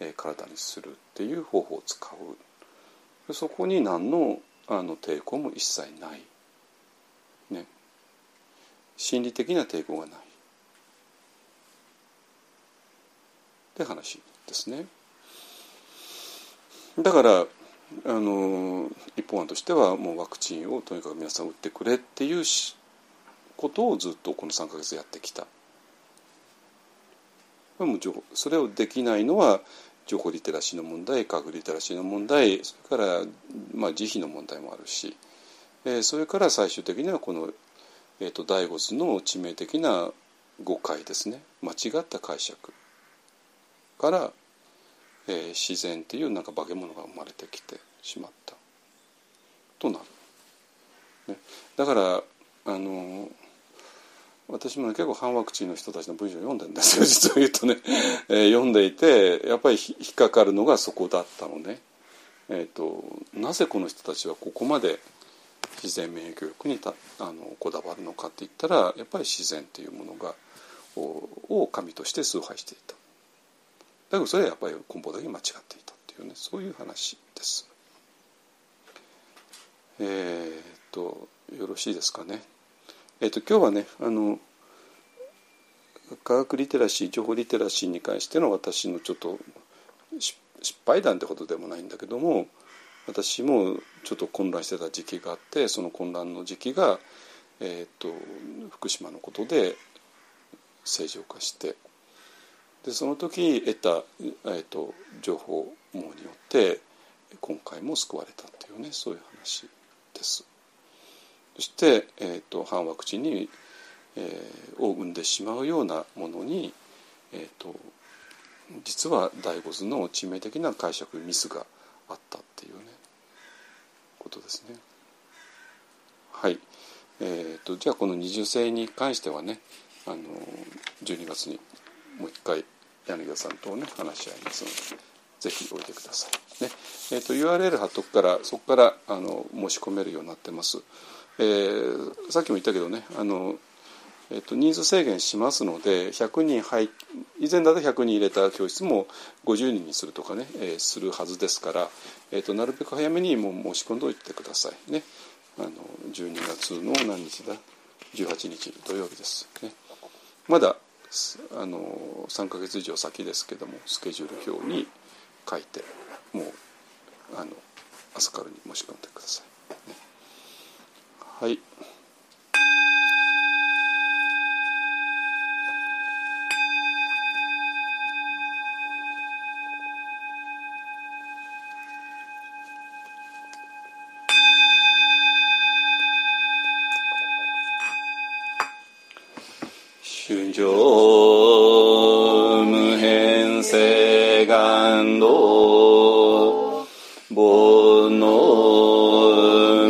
えー、体にするっていう方法を使う。そこに何のあの抵抗も一切ない、ね。心理的な抵抗がない。って話ですね。だからあの一方案としてはもうワクチンをとにかく皆さん打ってくれっていうことをずっとこの3か月やってきた。それをできないのは情報リテラシーの問題科学リテラシーの問題それから、まあ、慈悲の問題もあるし、えー、それから最終的にはこの、えーと、第五図の致命的な誤解ですね間違った解釈から、えー、自然っていうなんか化け物が生まれてきてしまった。となる。ね、だからあの私も、ね、結構反ワクチンの人たちの文章を読んでるんですよ。<laughs> 実を言うとね、えー、読んでいてやっぱり引っかかるのがそこだったのね。えーと、なぜこの人たちはここまで自然免疫力にたあのこだわるのかって言ったらやっぱり自然っていうものがを神として崇拝していた。だけどそれはやっぱり根本的に間違っていたっていうねそういう話です。えー、っとよろしいですかね。えーと、今日はねあの科学リテラシー情報リテラシーに関しての私のちょっと失敗談ってことでもないんだけども私もちょっと混乱してた時期があってその混乱の時期が、えーと、福島のことで正常化してでその時得た、えーと情報網によって今回も救われたっていうねそういう話です。そして、えーと、反ワクチンに、えー、を生んでしまうようなものに、えーと、実は第五図の致命的な解釈ミスがあったっていうねことですね。はい、えーと、じゃあこの二重性に関してはねあの12月にもう一回柳田さんとね話し合いますのでぜひおいてください。ね。えーと、URL 貼っとくからそこからあの申し込めるようになってます。えー、さっきも言ったけどねあの、えーと、人数制限しますので100人入以前だと100人入れた教室も50人にするとかね、えー、するはずですから、えーと、なるべく早めにもう申し込んでおいてくださいね。あの12月の何日だ？18日土曜日です、ね、まだあの3ヶ月以上先ですけどもスケジュール表に書いてもうあの朝からに申し込んでください。ねはい。主上無変性願道煩悩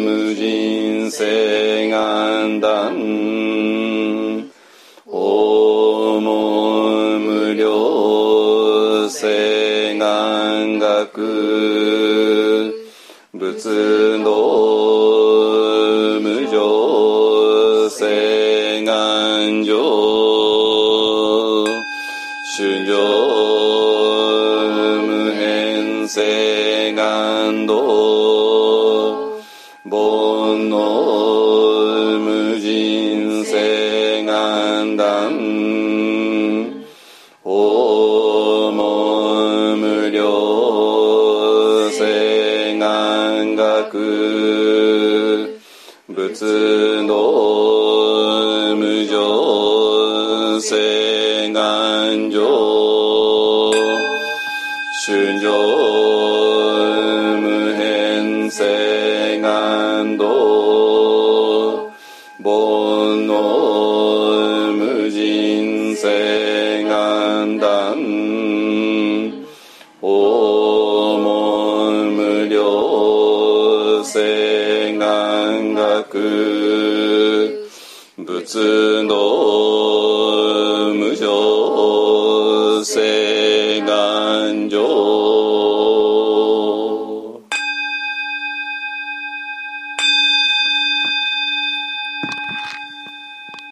世願断大門無量世願学仏道